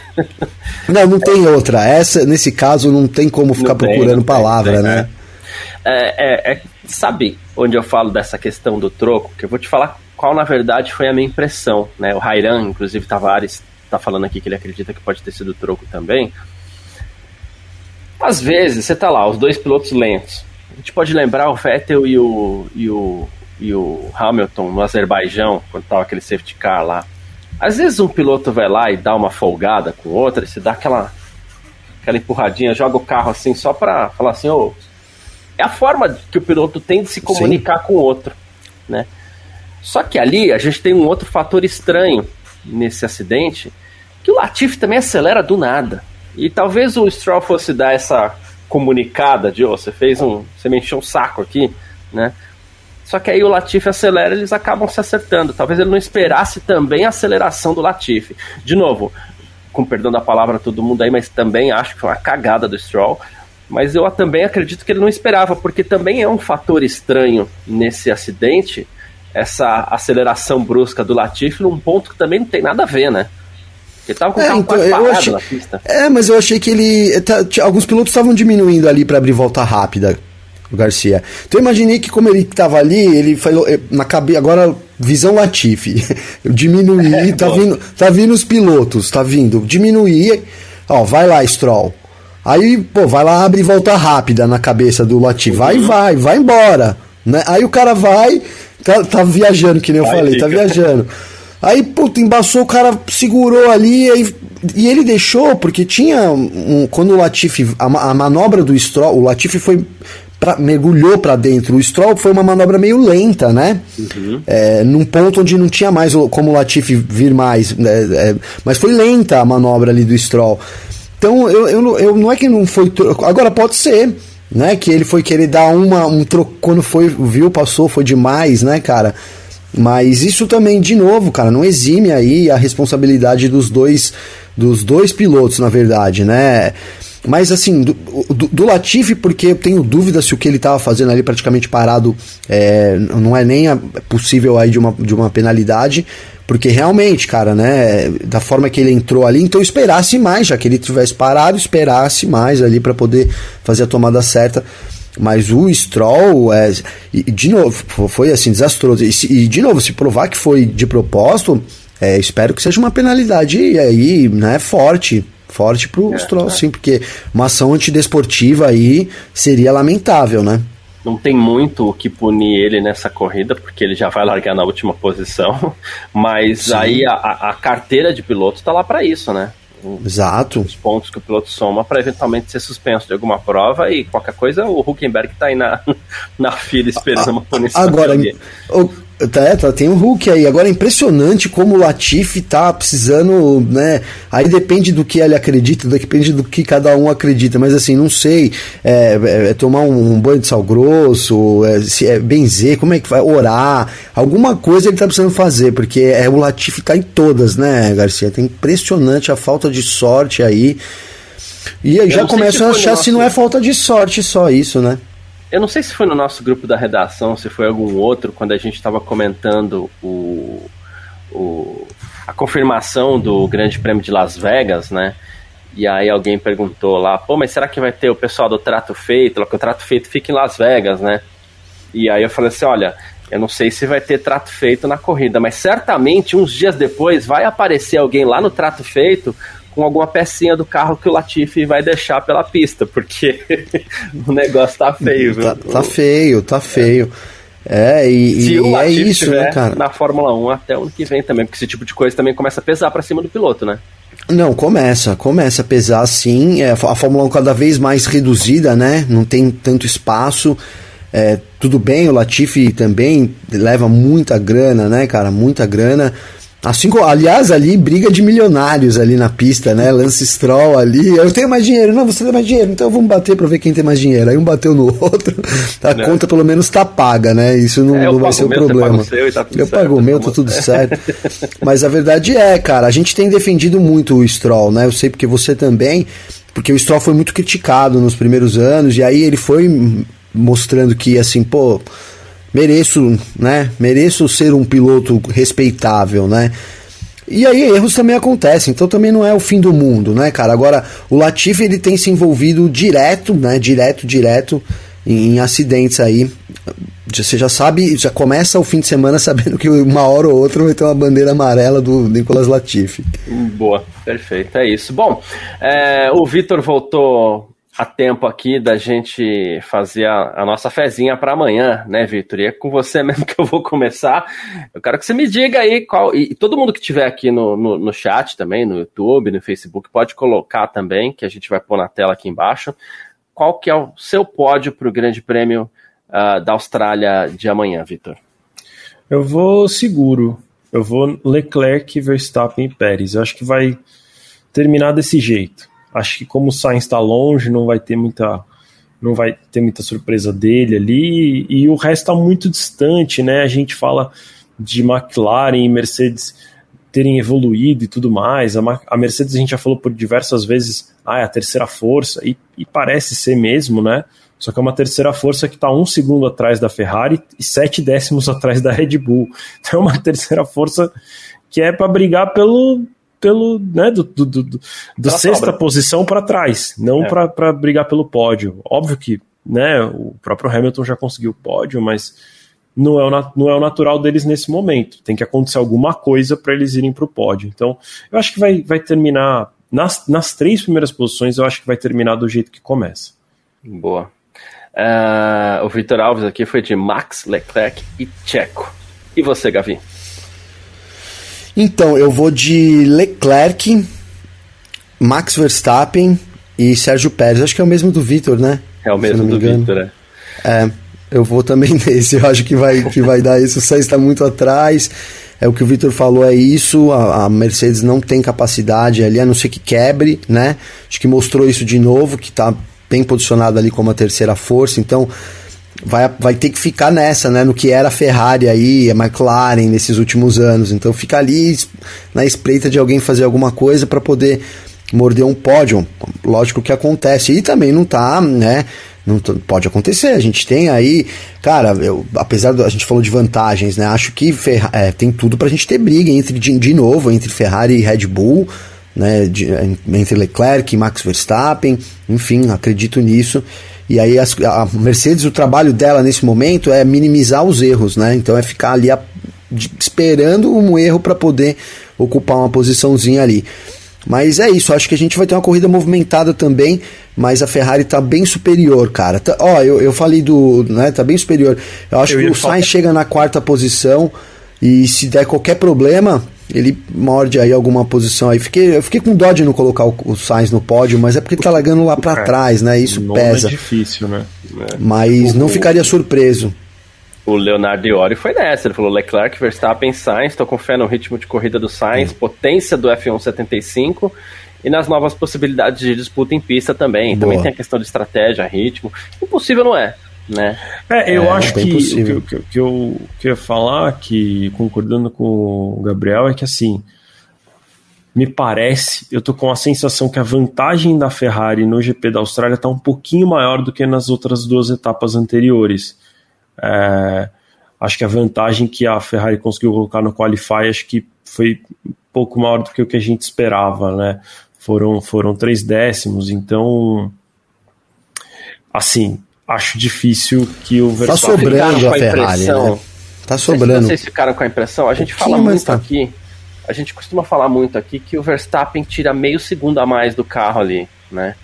não, não tem outra. Essa, nesse caso, não tem como ficar procurando palavra, tem, né? É, é, é, sabe onde eu falo dessa questão do troco? Que eu vou te falar qual na verdade foi a minha impressão, né? O Rairan, inclusive Tavares, está falando aqui que ele acredita que pode ter sido troco também. Às vezes, você tá lá, os dois pilotos lentos. A gente pode lembrar o Vettel e o, e o, e o Hamilton no Azerbaijão, quando tava aquele safety car lá. Às vezes um piloto vai lá e dá uma folgada com o outro, se dá aquela, aquela empurradinha, joga o carro assim só para falar assim, ô, oh, é a forma que o piloto tem de se comunicar Sim. com o outro, né? Só que ali a gente tem um outro fator estranho nesse acidente, que o Latifi também acelera do nada. E talvez o Stroll fosse dar essa comunicada de, oh, você fez um, você me encheu um saco aqui, né? Só que aí o Latifi acelera, eles acabam se acertando. Talvez ele não esperasse também a aceleração do Latifi. De novo, com perdão da palavra todo mundo aí, mas também acho que foi uma cagada do Stroll. Mas eu também acredito que ele não esperava, porque também é um fator estranho nesse acidente essa aceleração brusca do Latifi num ponto que também não tem nada a ver, né? Ele tava com o é, carro então, parado achei, na pista. É, mas eu achei que ele. Tá, alguns pilotos estavam diminuindo ali para abrir volta rápida, o Garcia. Então eu imaginei que como ele tava ali, ele falou. Eh, na cabeça. Agora, visão Latifi. Eu diminuí, é, tá, vindo, tá vindo os pilotos, tá vindo. Diminuí. Ó, vai lá, Stroll. Aí, pô, vai lá, abre volta rápida na cabeça do Latifi. Vai, uhum. vai, vai embora. Né? Aí o cara vai Tá, tá viajando, que nem eu Vai, falei, fica. tá viajando. Aí, puta, embaçou, o cara segurou ali aí, e ele deixou, porque tinha um, quando o Latifi, a, a, manobra do Stroll, o Latifi foi pra, mergulhou para dentro. O Stroll foi uma manobra meio lenta, né? Uhum. É, num ponto onde não tinha mais como o Latifi vir mais, né? é, mas foi lenta a manobra ali do Stroll. Então, eu, eu, eu não é que não foi. Agora pode ser né? Que ele foi querer dar uma um troco quando foi viu passou foi demais, né, cara? Mas isso também de novo, cara, não exime aí a responsabilidade dos dois dos dois pilotos, na verdade, né? Mas assim, do, do, do Latifi, porque eu tenho dúvida se o que ele estava fazendo ali praticamente parado é, não é nem possível aí de uma, de uma penalidade. Porque realmente, cara, né, da forma que ele entrou ali, então esperasse mais, já que ele tivesse parado, esperasse mais ali para poder fazer a tomada certa. Mas o Stroll, é, e, de novo, foi assim, desastroso. E, e, de novo, se provar que foi de propósito, é, espero que seja uma penalidade aí, né, forte. Forte pro é, Stroll, é. sim, porque uma ação antidesportiva aí seria lamentável, né? Não tem muito o que punir ele nessa corrida, porque ele já vai largar na última posição. Mas Sim. aí a, a, carteira de piloto está lá para isso, né? Exato. os pontos que o piloto soma para eventualmente ser suspenso de alguma prova e qualquer coisa o Huckenberg está aí na, na fila esperando uma punição. Agora, o, Tá, tá, tem o Hulk aí. Agora é impressionante como o Latifi tá precisando, né? Aí depende do que ele acredita, depende do que cada um acredita. Mas assim, não sei. É, é, é tomar um, um, banho de sal grosso, é, se é benzer, como é que vai? Orar. Alguma coisa ele tá precisando fazer, porque é, o Latifi tá em todas, né, Garcia? Tá impressionante a falta de sorte aí. E aí já começa a achar se não é falta de sorte só isso, né? Eu não sei se foi no nosso grupo da redação, se foi algum outro, quando a gente estava comentando o, o, a confirmação do Grande Prêmio de Las Vegas, né? E aí alguém perguntou lá, pô, mas será que vai ter o pessoal do trato feito? Que o trato feito fica em Las Vegas, né? E aí eu falei assim, olha, eu não sei se vai ter trato feito na corrida, mas certamente uns dias depois vai aparecer alguém lá no trato feito com alguma pecinha do carro que o Latifi vai deixar pela pista, porque o negócio tá feio, viu? Tá, tá feio, tá feio. É, e, Se e o é isso, né, cara? Na Fórmula 1 até o ano que vem também, porque esse tipo de coisa também começa a pesar para cima do piloto, né? Não, começa, começa a pesar sim. É, a Fórmula 1 cada vez mais reduzida, né? Não tem tanto espaço. É, tudo bem, o Latifi também leva muita grana, né, cara? Muita grana. Assim aliás, ali briga de milionários ali na pista, né? Lance Stroll ali. Eu tenho mais dinheiro. Não, você tem mais dinheiro. Então vamos bater pra ver quem tem mais dinheiro. Aí um bateu no outro. A é. conta pelo menos tá paga, né? Isso não, é, não vai ser o meu, problema. Seu tá eu certo, pago o meu, tá tudo certo. Mas a verdade é, cara, a gente tem defendido muito o Stroll, né? Eu sei porque você também. Porque o Stroll foi muito criticado nos primeiros anos. E aí ele foi mostrando que, assim, pô mereço, né? Mereço ser um piloto respeitável, né? E aí erros também acontecem, então também não é o fim do mundo, né, cara? Agora, o Latifi ele tem se envolvido direto, né, direto, direto em, em acidentes aí. Você já sabe, já começa o fim de semana sabendo que uma hora ou outra vai ter uma bandeira amarela do Nicolas Latifi. Boa, perfeito, é isso. Bom, é, o Vitor voltou a tempo aqui da gente fazer a, a nossa fezinha para amanhã, né, Vitor? E é com você mesmo que eu vou começar. Eu quero que você me diga aí qual. E todo mundo que estiver aqui no, no, no, chat também, no YouTube, no Facebook, pode colocar também, que a gente vai pôr na tela aqui embaixo. Qual que é o seu pódio para o Grande Prêmio uh, da Austrália de amanhã, Vitor? Eu vou seguro. Eu vou Leclerc, Verstappen e Pérez. Eu acho que vai terminar desse jeito Acho que como o Sainz está longe, não vai ter muita não vai ter muita surpresa dele ali e o resto está muito distante, né? A gente fala de McLaren e Mercedes terem evoluído e tudo mais. A, a Mercedes a gente já falou por diversas vezes, ah, é a terceira força e, e parece ser mesmo, né? Só que é uma terceira força que está um segundo atrás da Ferrari e sete décimos atrás da Red Bull. Então é uma terceira força que é para brigar pelo, pelo né, do, do, do, do sexta sobra. posição para trás, não é. para brigar pelo pódio. Óbvio que né, o próprio Hamilton já conseguiu o pódio, mas não é, o, não é o natural deles nesse momento. Tem que acontecer alguma coisa para eles irem para o pódio. Então, eu acho que vai, vai terminar nas, nas três primeiras posições. Eu acho que vai terminar do jeito que começa. Boa. Uh, o Vitor Alves aqui foi de Max, Leclerc e Checo. E você, Gavi? Então, eu vou de Leclerc, Max Verstappen e Sérgio Pérez. Acho que é o mesmo do Vitor, né? É o mesmo do Vitor, né? É, eu vou também nesse. Eu acho que vai, que vai dar isso. O Sainz está muito atrás. É o que o Vitor falou, é isso. A, a, Mercedes não tem capacidade ali, a não ser que quebre, né? Acho que mostrou isso de novo, que está bem posicionado ali como a terceira força. Então, vai, vai ter que ficar nessa, né? No que era a Ferrari aí, a McLaren nesses últimos anos. Então fica ali na espreita de alguém fazer alguma coisa para poder morder um pódio. Lógico que acontece. E também não tá, né? Não pode acontecer. A gente tem aí, cara, eu, apesar da a gente falou de vantagens, né? Acho que Ferra, é, tem tudo pra gente ter briga entre de, de novo entre Ferrari e Red Bull, né? De, entre Leclerc e Max Verstappen, enfim, acredito nisso. E aí as, a Mercedes, o trabalho dela nesse momento é minimizar os erros, né? Então é ficar ali a, de, esperando um erro para poder ocupar uma posiçãozinha ali. Mas é isso, acho que a gente vai ter uma corrida movimentada também, mas a Ferrari tá bem superior, cara. Tá, ó, eu, eu falei do. Né, tá bem superior. Eu acho eu que o Sainz chega na quarta posição e se der qualquer problema, ele morde aí alguma posição aí. Fiquei, eu fiquei com dó de não colocar o, o Sainz no pódio, mas é porque ele tá largando lá para é, trás, né? Isso pesa. É difícil, né? É. Mas não ficaria surpreso. O Leonardo Iori foi nessa, ele falou Leclerc, Verstappen, Sainz, tô com fé no ritmo de corrida do Sainz, hum. potência do F1 75 e nas novas possibilidades de disputa em pista também. Boa. Também tem a questão de estratégia, ritmo. Impossível não é né? É, eu é, acho que, o que, que, eu queria falar, que concordando com o Gabriel, é que assim, me parece, eu tô com a sensação que a vantagem da Ferrari no GP da Austrália está um pouquinho maior do que nas outras duas etapas anteriores. É, acho que a vantagem que a Ferrari conseguiu colocar no Qualify, acho que foi um pouco maior do que o que a gente esperava, né? Foram, foram três décimos, então, assim, acho difícil que o Verstappen... Tá sobrando a, a Ferrari, né? Tá sobrando. Vocês ficaram com a impressão? A gente fala muito tá. aqui, a gente costuma falar muito aqui que o Verstappen tira meio segundo a mais do carro ali, né?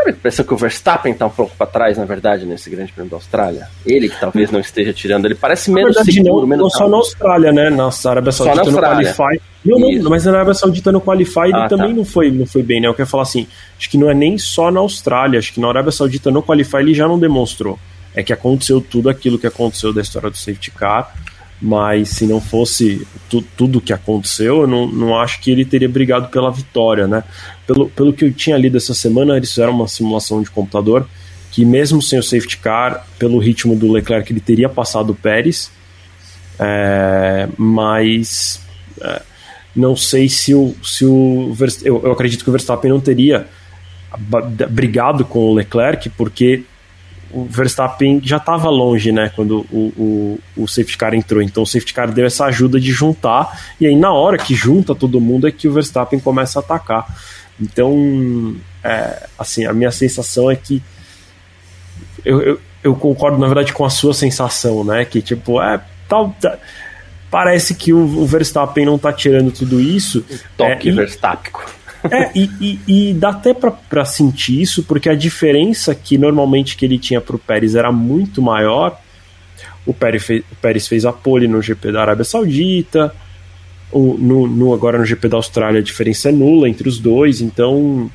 Sabe a impressão que o Verstappen está um pouco para trás, na verdade, nesse grande prêmio da Austrália? Ele que talvez não esteja tirando, ele parece menos verdade, seguro, não, menos não só na Austrália, né? Na Arábia Saudita no Qualify. Não, não, mas na Arábia Saudita no Qualify ele ah, também tá. não, foi, não foi bem, né? Eu quero falar assim, acho que não é nem só na Austrália, acho que na Arábia Saudita no Qualify ele já não demonstrou. É que aconteceu tudo aquilo que aconteceu da história do safety car, mas se não fosse tu, tudo que aconteceu, eu não, não acho que ele teria brigado pela vitória, né? Pelo, pelo que eu tinha lido essa semana, eles fizeram uma simulação de computador que mesmo sem o safety car, pelo ritmo do Leclerc, ele teria passado o Pérez, é, mas é, não sei se o, se o eu, eu acredito que o Verstappen não teria brigado com o Leclerc, porque o Verstappen já estava longe, né, quando o, o, o safety car entrou. Então o safety car deu essa ajuda de juntar, e aí na hora que junta todo mundo é que o Verstappen começa a atacar. Então, é, assim, a minha sensação é que eu, eu, eu, concordo, na verdade, com a sua sensação, né, que tipo, é, tal. Tá, parece que o, o Verstappen não está tirando tudo isso. toque é, Verstappen. É, e, e, e, dá até para sentir isso, porque a diferença que normalmente que ele tinha para o Pérez era muito maior. O Pérez, fez, o Pérez fez a pole no GP da Arábia Saudita, o, no, no, agora no GP da Austrália a diferença é nula entre os dois, então.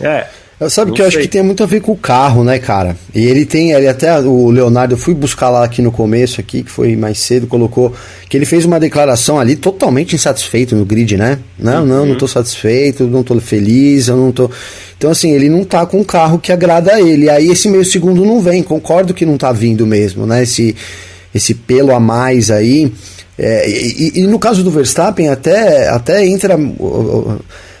É. Sabe que eu acho que tem muito a ver com o carro, né, cara? E ele tem, ele até o Leonardo, eu fui buscar lá aqui no começo aqui, que foi mais cedo, colocou que ele fez uma declaração ali totalmente insatisfeito no grid, né? Não, uhum. não, não tô satisfeito, não tô feliz, eu não tô. Então assim, ele não tá com um carro que agrada a ele. Aí esse meio segundo não vem, concordo que não tá vindo mesmo, né? Esse esse pelo a mais aí. É, e, e, no caso do Verstappen até até entra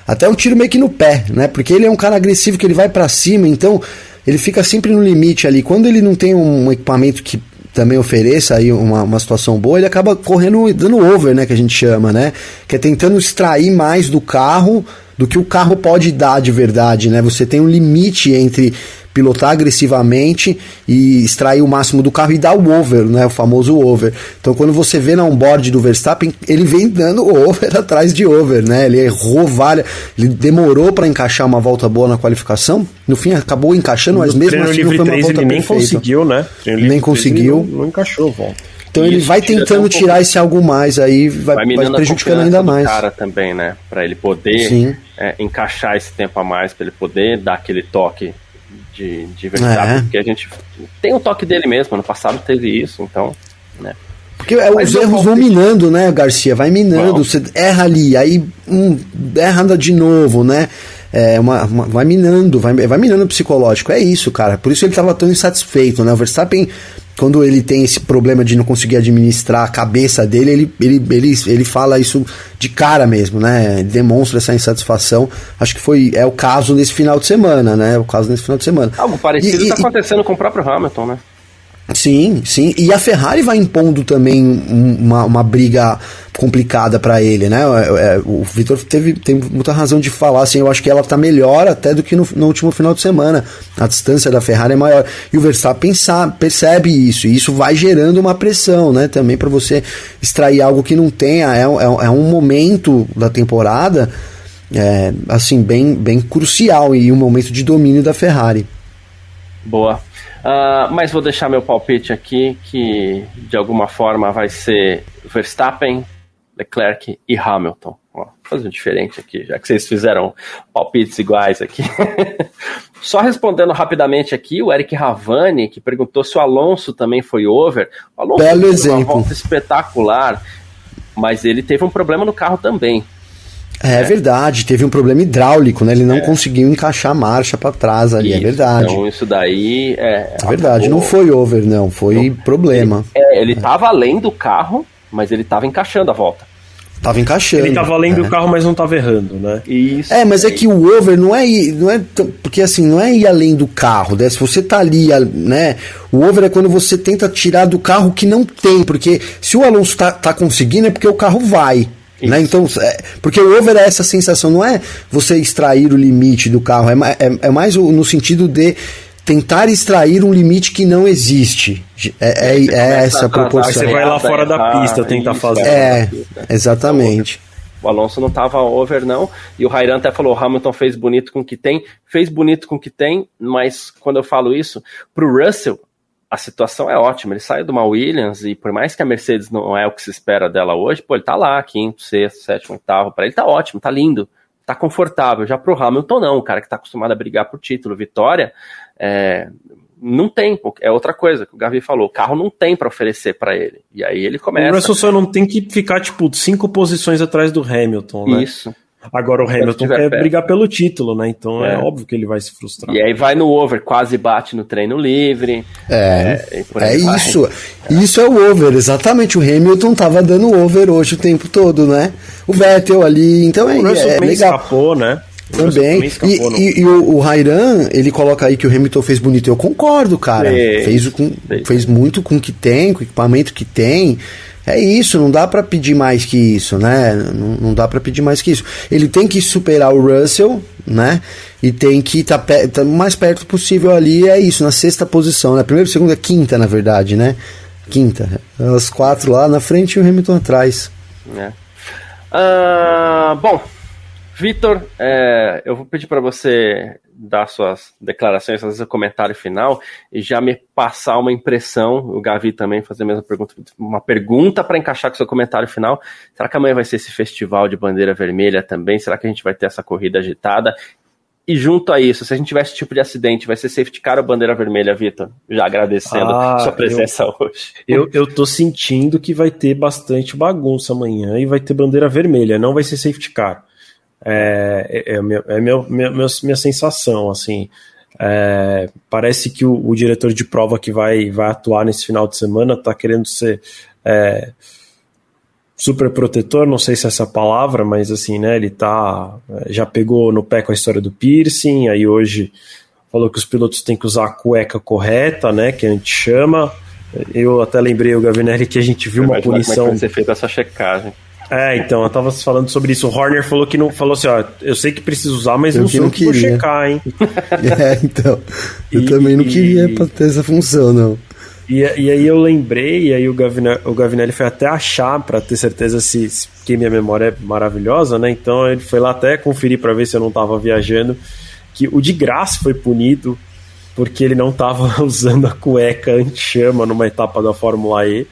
até um tiro meio que no pé, né? Porque ele é um cara agressivo que ele vai para cima, então ele fica sempre no limite ali. Quando ele não tem um equipamento que também ofereça aí uma, uma situação boa, ele acaba correndo, dando over, né, que a gente chama, né? Que é tentando extrair mais do carro do que o carro pode dar de verdade, né? Você tem um limite entre pilotar agressivamente e extrair o máximo do carro e dar o over, né, o famoso over. Então quando você vê na onboard do Verstappen, ele vem dando over atrás de over, né? Ele errou várias, ele demorou para encaixar uma volta boa na qualificação. No fim acabou encaixando, mas mesmo assim não foi uma volta ele nem conseguiu, né? Nem conseguiu. Não, não encaixou a volta. Então ele vai tentando tirar esse algo mais aí, vai, vai, vai prejudicando ainda mais. cara também, né? Para ele poder é, encaixar esse tempo a mais, para ele poder dar aquele toque de, de Verstappen, é. porque a gente tem o toque dele mesmo, ano passado teve isso, então, né. Porque é, os erros vão minando, né, Garcia? Vai minando, Bom. você erra ali, aí hum, erra de novo, né? É uma, uma, vai minando, vai, vai minando o psicológico. É isso, cara. Por isso ele estava tão insatisfeito, né? O Verstappen quando ele tem esse problema de não conseguir administrar a cabeça dele, ele, ele, ele, ele fala isso de cara mesmo, né? Ele demonstra essa insatisfação. Acho que foi é o caso nesse final de semana, né? É o caso nesse final de semana. Algo parecido está acontecendo com o próprio Hamilton, né? Sim, sim. E a Ferrari vai impondo também uma, uma briga complicada para ele, né? É, é, o Vitor teve tem muita razão de falar assim. Eu acho que ela tá melhor até do que no, no, último final de semana. A distância da Ferrari é maior e o Verstappen sabe, percebe isso. E isso vai gerando uma pressão, né? Também para você extrair algo que não tenha. É, é, é um momento da temporada é, assim bem bem crucial e um momento de domínio da Ferrari. Boa. Uh, mas vou deixar meu palpite aqui, que de alguma forma vai ser Verstappen, Leclerc e Hamilton. Ó, vou fazer um diferente aqui, já que vocês fizeram palpites iguais aqui. Só respondendo rapidamente aqui, o Eric Ravani, que perguntou se o Alonso também foi over. O Alonso Belo teve exemplo. uma volta espetacular, mas ele teve um problema no carro também. É, verdade, teve um problema hidráulico, né? Ele não conseguiu encaixar a marcha pra trás ali, é Isso, verdade. Então isso daí é. É verdade, acabou- não foi over, não, foi problema. É, ele tava além do carro, mas ele tava encaixando a volta. Tava encaixando. Ele tava além é. do carro, mas não tava errando, né? Isso. É, mas é que o over não é ir, não é porque assim, não é ir além do carro, né? Se você tá ali, né? O over é quando você tenta tirar do carro que não tem, porque se o Alonso tá, tá conseguindo é porque o carro vai. Né? Então, é, porque o over é essa sensação, não é você extrair o limite do carro, é, é, é mais o- no sentido de tentar extrair um limite que não existe. É, é- é a essa atrasar, proporção. Aí você vai lá fora da pista tentar isso, fazer. É, exatamente. O Alonso não tava over, não. E o Rairan até falou: o Hamilton fez bonito com o que tem. Fez bonito com o que tem, mas quando eu falo isso, pro Russell, a situação é ótima. Ele sai de uma Williams e por mais que a Mercedes não é o que se espera dela hoje, pô, ele tá lá, quinto, sexto, sétimo, oitavo. Pra ele tá ótimo, tá lindo, tá confortável. Já pro Hamilton, não. O cara que tá acostumado a brigar por título, vitória, é, não tem. É outra coisa que o Gavi falou. O carro não tem pra oferecer pra ele. E aí ele O começa. Russell só não tem que ficar, tipo, cinco posições atrás do Hamilton, né? Isso. Agora o Hamilton quer perto. brigar pelo título, né? Então é. É. óbvio que ele vai se frustrar. E aí vai no over, quase bate no treino livre. É, por é vai. isso. Isso é o over, exatamente. O Hamilton tava dando over hoje o tempo todo, né? O Vettel ali, então é, o é também legal. escapou, né? Também. E, e- e o, o ele coloca aí que o Hamilton fez bonito. Eu concordo, cara. Fez, Fez, com- fez. fez muito com o que tem, com o equipamento que tem. É isso, não dá pra pedir mais que isso, né? Não, não dá pra pedir mais que isso. Ele tem que superar o Russell, né? E tem que estar o mais perto possível ali. É isso, na sexta posição, né? Primeiro, segunda, quinta, na verdade, né? Quinta. As quatro lá na frente e o Hamilton atrás. né? Ah, bom, Vitor, é, eu vou pedir para você dar suas declarações, fazer seu comentário final e já me passar uma impressão. O Gavi também fazer a mesma pergunta, uma pergunta para encaixar com seu comentário final. Será que amanhã vai ser esse festival de bandeira vermelha também? Será que a gente vai ter essa corrida agitada? E junto a isso, se a gente tiver esse tipo de acidente, vai ser safety car ou bandeira vermelha, Vitor? Já agradecendo Ah, sua presença hoje. Eu, eu tô sentindo que vai ter bastante bagunça amanhã e vai ter bandeira vermelha, não vai ser safety car. É, é, é, meu- é meu, meu- minha sensação, assim. É, parece que o, o diretor de prova que vai, vai atuar nesse final de semana tá querendo ser é, super protetor, não sei se é essa palavra, mas assim, né, ele tá, já pegou no pé com a história do piercing, aí hoje falou que os pilotos têm que usar a cueca correta, né, que a gente chama. Eu até lembrei o Gavinelli que a gente viu uma Imagina como é que punição vai ser feita essa checagem. É, então, eu tava falando sobre isso. O Horner falou que não falou assim, ó, eu sei que preciso usar, mas Eu não sei não o que vou checar, hein? É, então. Eu E- também não e- queria pra ter essa função, não. E, e aí eu lembrei, e aí o Gavinelli, o Gavinelli foi até achar pra ter certeza se, se que minha memória é maravilhosa, né? Então ele foi lá até conferir pra ver se eu não tava viajando, que o de graça foi punido porque ele não tava usando a cueca anti-chama numa etapa da Fórmula E.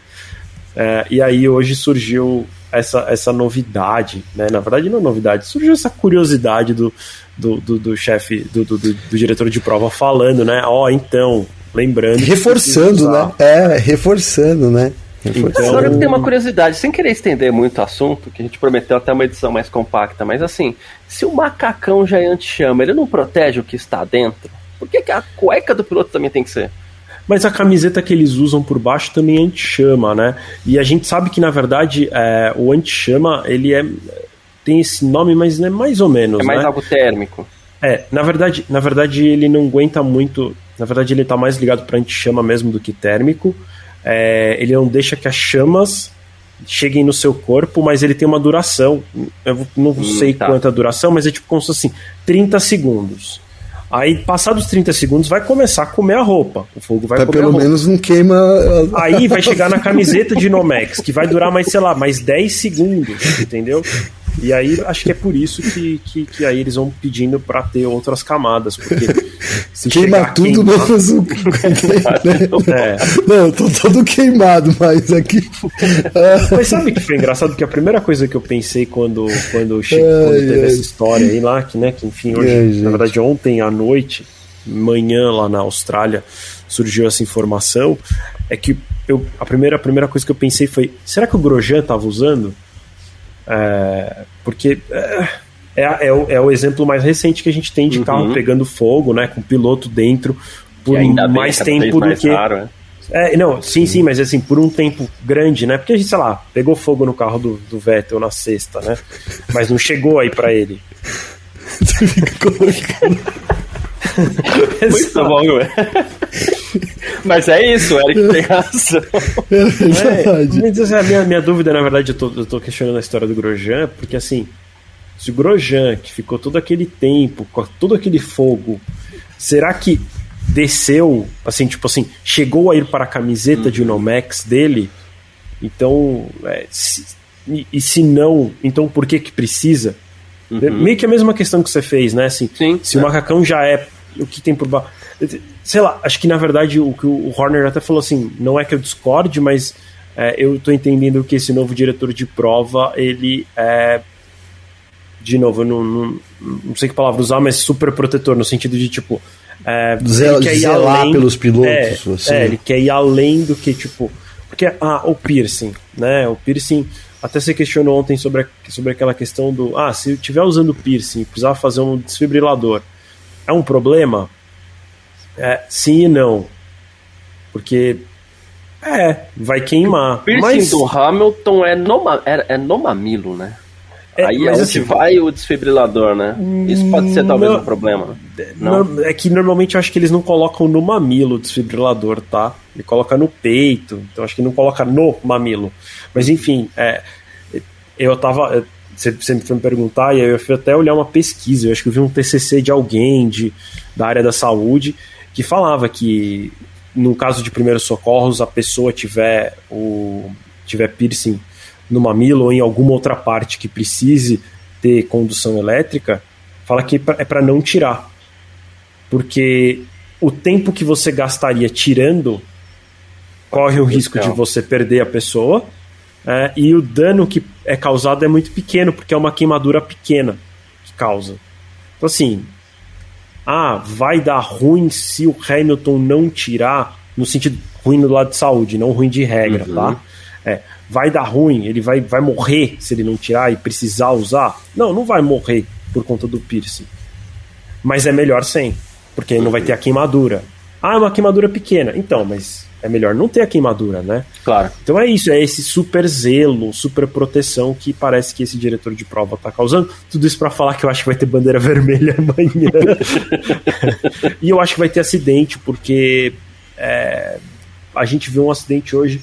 É, e aí hoje surgiu essa, essa novidade, né? Na verdade não é novidade, surgiu essa curiosidade do, do, do, do chefe, do, do, do- do diretor de prova falando, né? Ó, então, lembrando. Reforçando, né? É, reforçando, né? Reforçando. Agora eu tenho uma curiosidade, sem querer estender muito o assunto, que a gente prometeu até uma edição mais compacta, mas assim, se o macacão já é anti-chama, ele não protege o que está dentro? Por que, que a cueca do piloto também tem que ser? Mas a camiseta que eles usam por baixo também é anti-chama, né? E a gente sabe que, na verdade, é, o anti-chama, ele é. Tem esse nome, mas é mais ou menos, É mais né? algo térmico. É, na verdade, na verdade ele não aguenta muito. Na verdade, ele tá mais ligado para anti-chama mesmo do que térmico. É, ele não deixa que as chamas cheguem no seu corpo, mas ele tem uma duração. Eu não Hum, sei tá. quanta duração, mas é tipo como se fosse assim, 30 segundos. Aí, passados os 30 segundos, vai começar a comer a roupa. O fogo vai Pra comer a pelo roupa. menos não queima. Aí vai chegar na camiseta de Nomex, que vai durar mais, sei lá, mais 10 segundos, entendeu? E aí acho que é por isso que, que, que aí eles vão pedindo para ter outras camadas, porque se queima tudo queimar... menos o é. Não, eu tô todo queimado, mas aqui. mas sabe que foi engraçado? Que a primeira coisa que eu pensei quando, quando, che... quando teve ai. essa história aí lá, que, né, que enfim, hoje, ai, na verdade, ontem à noite, manhã lá na Austrália, surgiu essa informação, é que eu, a, primeira, a primeira coisa que eu pensei foi: será que o Grosjean estava usando? É, porque é, é, é, o, é o exemplo mais recente que a gente tem de uhum. carro pegando fogo, né? Com piloto dentro por mais tempo do que. Raro, né? É, não, sim, sim, mas assim, por um tempo grande, né? Porque a gente, sei lá, pegou fogo no carro do, do Vettel na sexta, né? Mas não chegou aí para ele. Você fica colocando. Muito bom, velho. Mas é isso, o Eric tem razão. É, é, a minha, minha dúvida, na verdade, eu tô, eu tô questionando a história do Grosjean, porque assim, se o Grosjean, que ficou todo aquele tempo, com todo aquele fogo, será que desceu, assim, tipo assim, chegou a ir para a camiseta uhum. de Nomex dele? Então, é, se, e, e, se não, então por que que precisa? Uhum. Meio que a mesma questão que você fez, né? Assim, Sim, se é. o macacão já é o que tem por baixo. Sei lá, acho que na verdade o que o Horner até falou assim, não é que eu discorde, mas é, eu tô entendendo que esse novo diretor de prova, ele é. De novo, eu não, não, não sei que palavra usar, mas super protetor, no sentido de tipo. É, Zel, ir além, pelos pilotos. É, assim. é, ele quer ir além do que, tipo. Porque, ah, o piercing, né? O piercing. Até você questionou ontem sobre, a, sobre aquela questão do. Ah, se eu estiver usando piercing precisar fazer um desfibrilador é um problema? É, sim e não. Porque é, vai queimar. O piercing mas... do Hamilton é no, é, é no mamilo, né? É, Aí é onde assim, vai o desfibrilador, né? Isso pode ser talvez não, um problema. Não? É que normalmente eu acho que eles não colocam no mamilo o desfibrilador, tá? Ele coloca no peito, então acho que não coloca no mamilo. Mas enfim, é, eu tava você, você me foi me perguntar, e aí eu fui até olhar uma pesquisa, eu acho que eu vi um TCC de alguém de, da área da saúde que falava que no caso de primeiros socorros a pessoa tiver o tiver piercing no mamilo ou em alguma outra parte que precise ter condução elétrica, fala que é para não tirar. Porque o tempo que você gastaria tirando corre o risco de você perder a pessoa é, e o dano que é causado é muito pequeno, porque é uma queimadura pequena que causa. Então, assim, ah, vai dar ruim se o Hamilton não tirar, no sentido ruim do lado de saúde, não ruim de regra, uhum. tá? É, vai dar ruim, ele vai, vai morrer se ele não tirar e precisar usar? Não, não vai morrer por conta do piercing. Mas é melhor sem, porque não vai ter a queimadura. Ah, é uma queimadura pequena. Então, mas é melhor não ter a queimadura, né? Claro. Então é isso, é esse super zelo, super proteção que parece que esse diretor de prova tá causando. Tudo isso para falar que eu acho que vai ter bandeira vermelha amanhã. e eu acho que vai ter acidente, porque é, a gente viu um acidente hoje,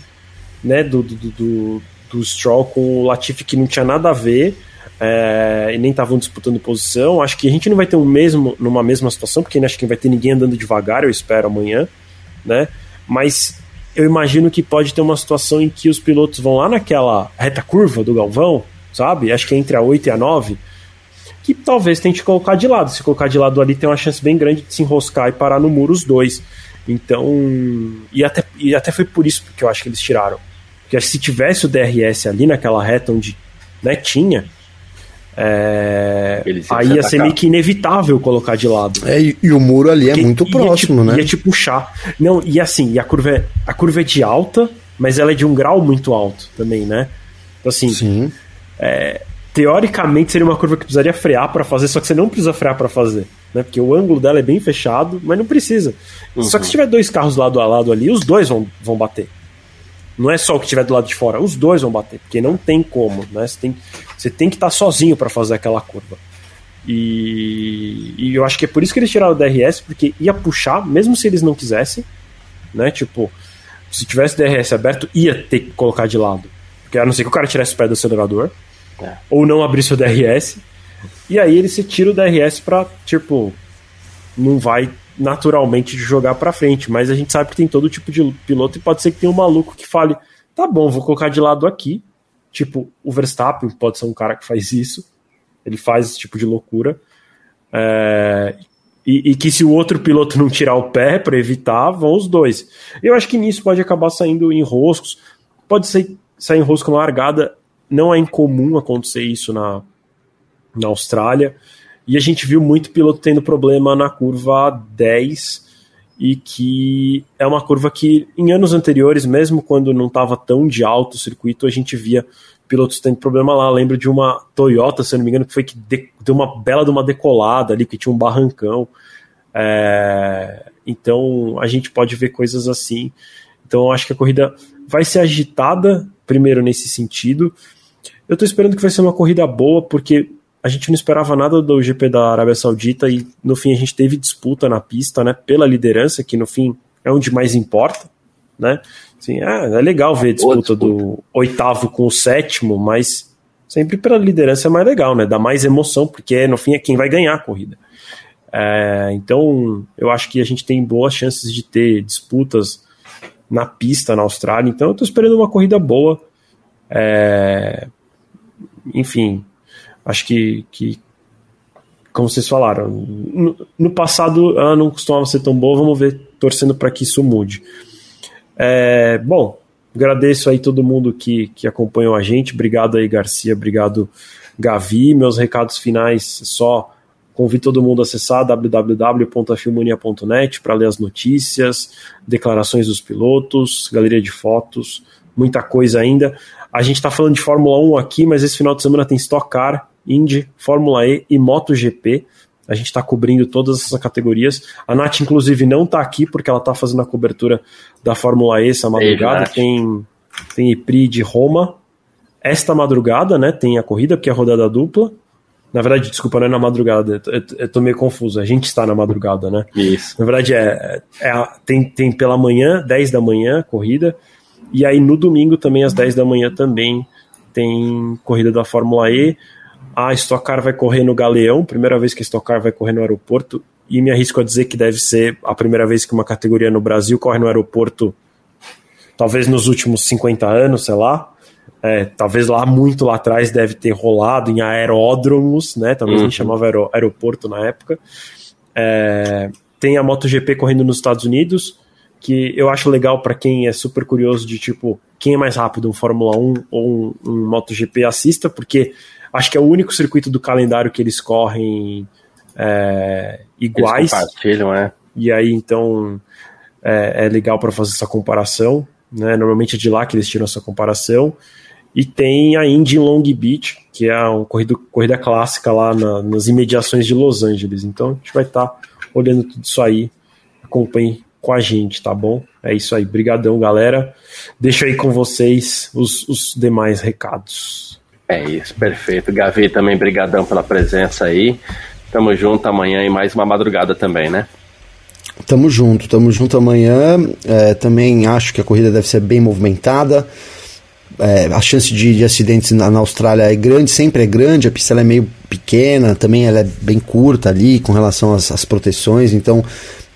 né, do, do, do, do Stroll com o Latifi que não tinha nada a ver. É, e nem estavam disputando posição. Acho que a gente não vai ter um mesmo numa mesma situação, porque acho que não vai ter ninguém andando devagar, eu espero amanhã, né? mas eu imagino que pode ter uma situação em que os pilotos vão lá naquela reta curva do Galvão, sabe? Acho que é entre a 8 e a 9, que talvez tente colocar de lado. Se colocar de lado ali, tem uma chance bem grande de se enroscar e parar no muro os dois. Então, e até, e até foi por isso que eu acho que eles tiraram. Porque se tivesse o DRS ali naquela reta onde né, tinha, é, aí ia ser meio que inevitável colocar de lado. É, e, e o muro ali é muito próximo, te, né? Ia te puxar. Não, e assim, e a curva, é, a curva é de alta, mas ela é de um grau muito alto também, né? Então, assim, Sim. É, teoricamente seria uma curva que precisaria frear para fazer, só que você não precisa frear para fazer, né? Porque o ângulo dela é bem fechado, mas não precisa. Uhum. Só que se tiver dois carros lado a lado ali, os dois vão, vão bater. Não é só o que estiver do lado de fora, os dois vão bater, porque não tem como, né? Você tem, você tem que estar tá sozinho para fazer aquela curva. E, e, eu acho que é por isso que eles tiraram o DRS, porque ia puxar, mesmo se eles não quisessem, né? Tipo, se tivesse DRS aberto, ia ter que colocar de lado. Porque a não ser que o cara tirasse o pé do acelerador, é. ou não abrisse o DRS, e aí ele se tira o DRS pra, tipo, não vai naturalmente de jogar para frente, mas a gente sabe que tem todo tipo de piloto e pode ser que tenha um maluco que fale: tá bom, vou colocar de lado aqui, Tipo, o Verstappen pode ser um cara que faz isso, ele faz esse tipo de loucura. É, e, e, que se o outro piloto não tirar o pé para evitar, vão os dois. Eu acho que nisso pode acabar saindo enroscos. Pode ser, sair enrosco na largada. Não é incomum acontecer isso na, na Austrália. E a gente viu muito piloto tendo problema na curva 10 e que é uma curva que em anos anteriores, mesmo quando não estava tão de alto o circuito, a gente via pilotos tendo problema lá. lembro de uma Toyota, se não me engano, que foi que deu uma bela de uma decolada ali, que tinha um barrancão. É, então a gente pode ver coisas assim. Então eu acho que a corrida vai ser agitada, primeiro nesse sentido. Eu estou esperando que vai ser uma corrida boa, porque a gente não esperava nada do GP da Arábia Saudita e no fim a gente teve disputa na pista, né, pela liderança, que no fim é onde mais importa, né? Assim, é, é legal ver a disputa, disputa, do oitavo com o sétimo, mas sempre pela liderança é mais legal, né? Dá mais emoção, porque no fim é quem vai ganhar a corrida. É, então, eu acho que a gente tem boas chances de ter disputas na pista na Austrália. Então, eu estou esperando uma corrida boa. É, enfim, acho que, que como vocês falaram, no, no, passado ela não costumava ser tão boa, vamos ver, torcendo para que isso mude. É, bom, agradeço aí todo mundo que, que acompanhou a gente, obrigado aí Garcia, obrigado Gavi, meus recados finais só convido todo mundo a acessar www.afilmonia.net para ler as notícias, declarações dos pilotos, galeria de fotos, muita coisa ainda. A gente está falando de Fórmula 1 aqui, mas esse final de semana tem Stock Car, Indy, Fórmula E e MotoGP. A gente está cobrindo todas essas categorias. A Nath, inclusive, não está aqui porque ela está fazendo a cobertura da Fórmula E essa madrugada. Ei, tem, tem EPRI de Roma. Esta madrugada, né? Tem a corrida, porque é a rodada dupla. Na verdade, desculpa, não é na madrugada, eu, eu tô meio confuso. A gente está na madrugada, né? Isso. Na verdade, é, é, tem, tem pela manhã, 10 da manhã, corrida. E aí no domingo também, às 10 da manhã, também tem corrida da Fórmula E a Stock Car vai correr no Galeão, primeira vez que a Stock Car vai correr no aeroporto, e me arrisco a dizer que deve ser a primeira vez que uma categoria no Brasil corre no aeroporto, talvez nos últimos 50 anos, sei lá. É, talvez lá muito lá atrás deve ter rolado em aeródromos, né? Talvez uhum. nem chamava aer aeroporto na época. É, tem a MotoGP correndo nos Estados Unidos, que eu acho legal para quem é super curioso de tipo quem é mais rápido, um Fórmula 1 ou um, um MotoGP assista, porque Acho que é o único circuito do calendário que eles correm é, iguais. Eles compartilham, é. E aí, então, é, é legal para fazer essa comparação. Né? Normalmente é de lá que eles tiram essa comparação. E tem a Indy Long Beach, que é uma corrida, corrida clássica lá na, nas imediações de Los Angeles. Então a gente vai estar tá olhando tudo isso aí. Acompanhe com a gente, tá bom? É isso aí. Brigadão, galera. Deixo aí com vocês os, os demais recados. É isso, perfeito. Gavi, também brigadão pela presença aí. Tamo junto amanhã e mais uma madrugada também, né? Tamo junto, tamo junto amanhã. É, também acho que a corrida deve ser bem movimentada. É, a chance de, de acidentes na, na, Austrália é grande, sempre é grande. A pista é meio pequena, também ela é bem curta ali com relação às, às proteções. Então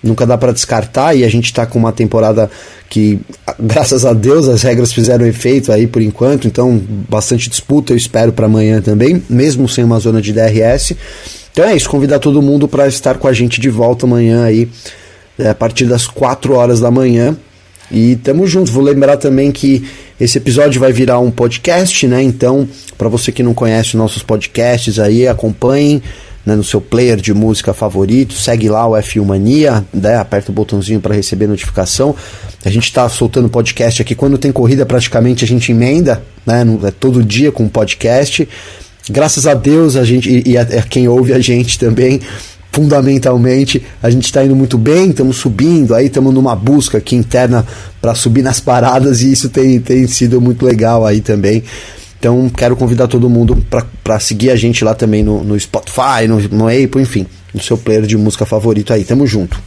nunca dá para descartar e a gente está com uma temporada que, graças a Deus, as regras fizeram efeito aí por enquanto, então bastante disputa eu espero para amanhã também, mesmo sem uma zona de DRS. Então é isso, convidar todo mundo para estar com a gente de volta amanhã aí, é, a partir das 4 horas da manhã. E tamo junto. Vou lembrar também que esse episódio vai virar um podcast, né? Então, para você que não conhece nossos podcasts aí, acompanhem né, no seu player de música favorito, segue lá o F1 Mania, né, aperta o botãozinho para receber notificação. A gente está soltando podcast aqui quando tem corrida, praticamente a gente emenda, né, é todo dia com podcast. Graças a Deus a gente e, e a, a quem ouve a gente também fundamentalmente a gente está indo muito bem, estamos subindo, aí estamos numa busca aqui interna para subir nas paradas e isso tem, tem sido muito legal aí também. Então quero convidar todo mundo para seguir a gente lá também no, no Spotify, no, no Apple, enfim, no seu player de música favorito aí. Tamo junto.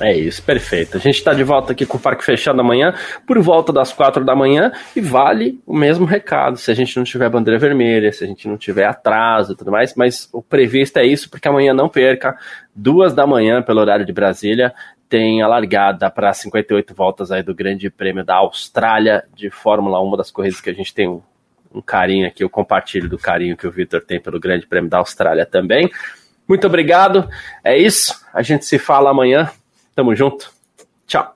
É isso, perfeito. A gente está de volta aqui com o Parque Fechado amanhã, por volta das quatro da manhã, e vale o mesmo recado. Se a gente não tiver bandeira vermelha, se a gente não tiver atraso e tudo mais, mas o previsto é isso, porque amanhã não perca, duas da manhã, pelo horário de Brasília, tem a largada para 58 voltas aí do Grande Prêmio da Austrália de Fórmula 1, uma das corridas que a gente tem um carinho aqui, eu compartilho do carinho que o Vitor tem pelo Grande Prêmio da Austrália também. Muito obrigado. É isso. A gente se fala amanhã. Tamo junto. Tchau.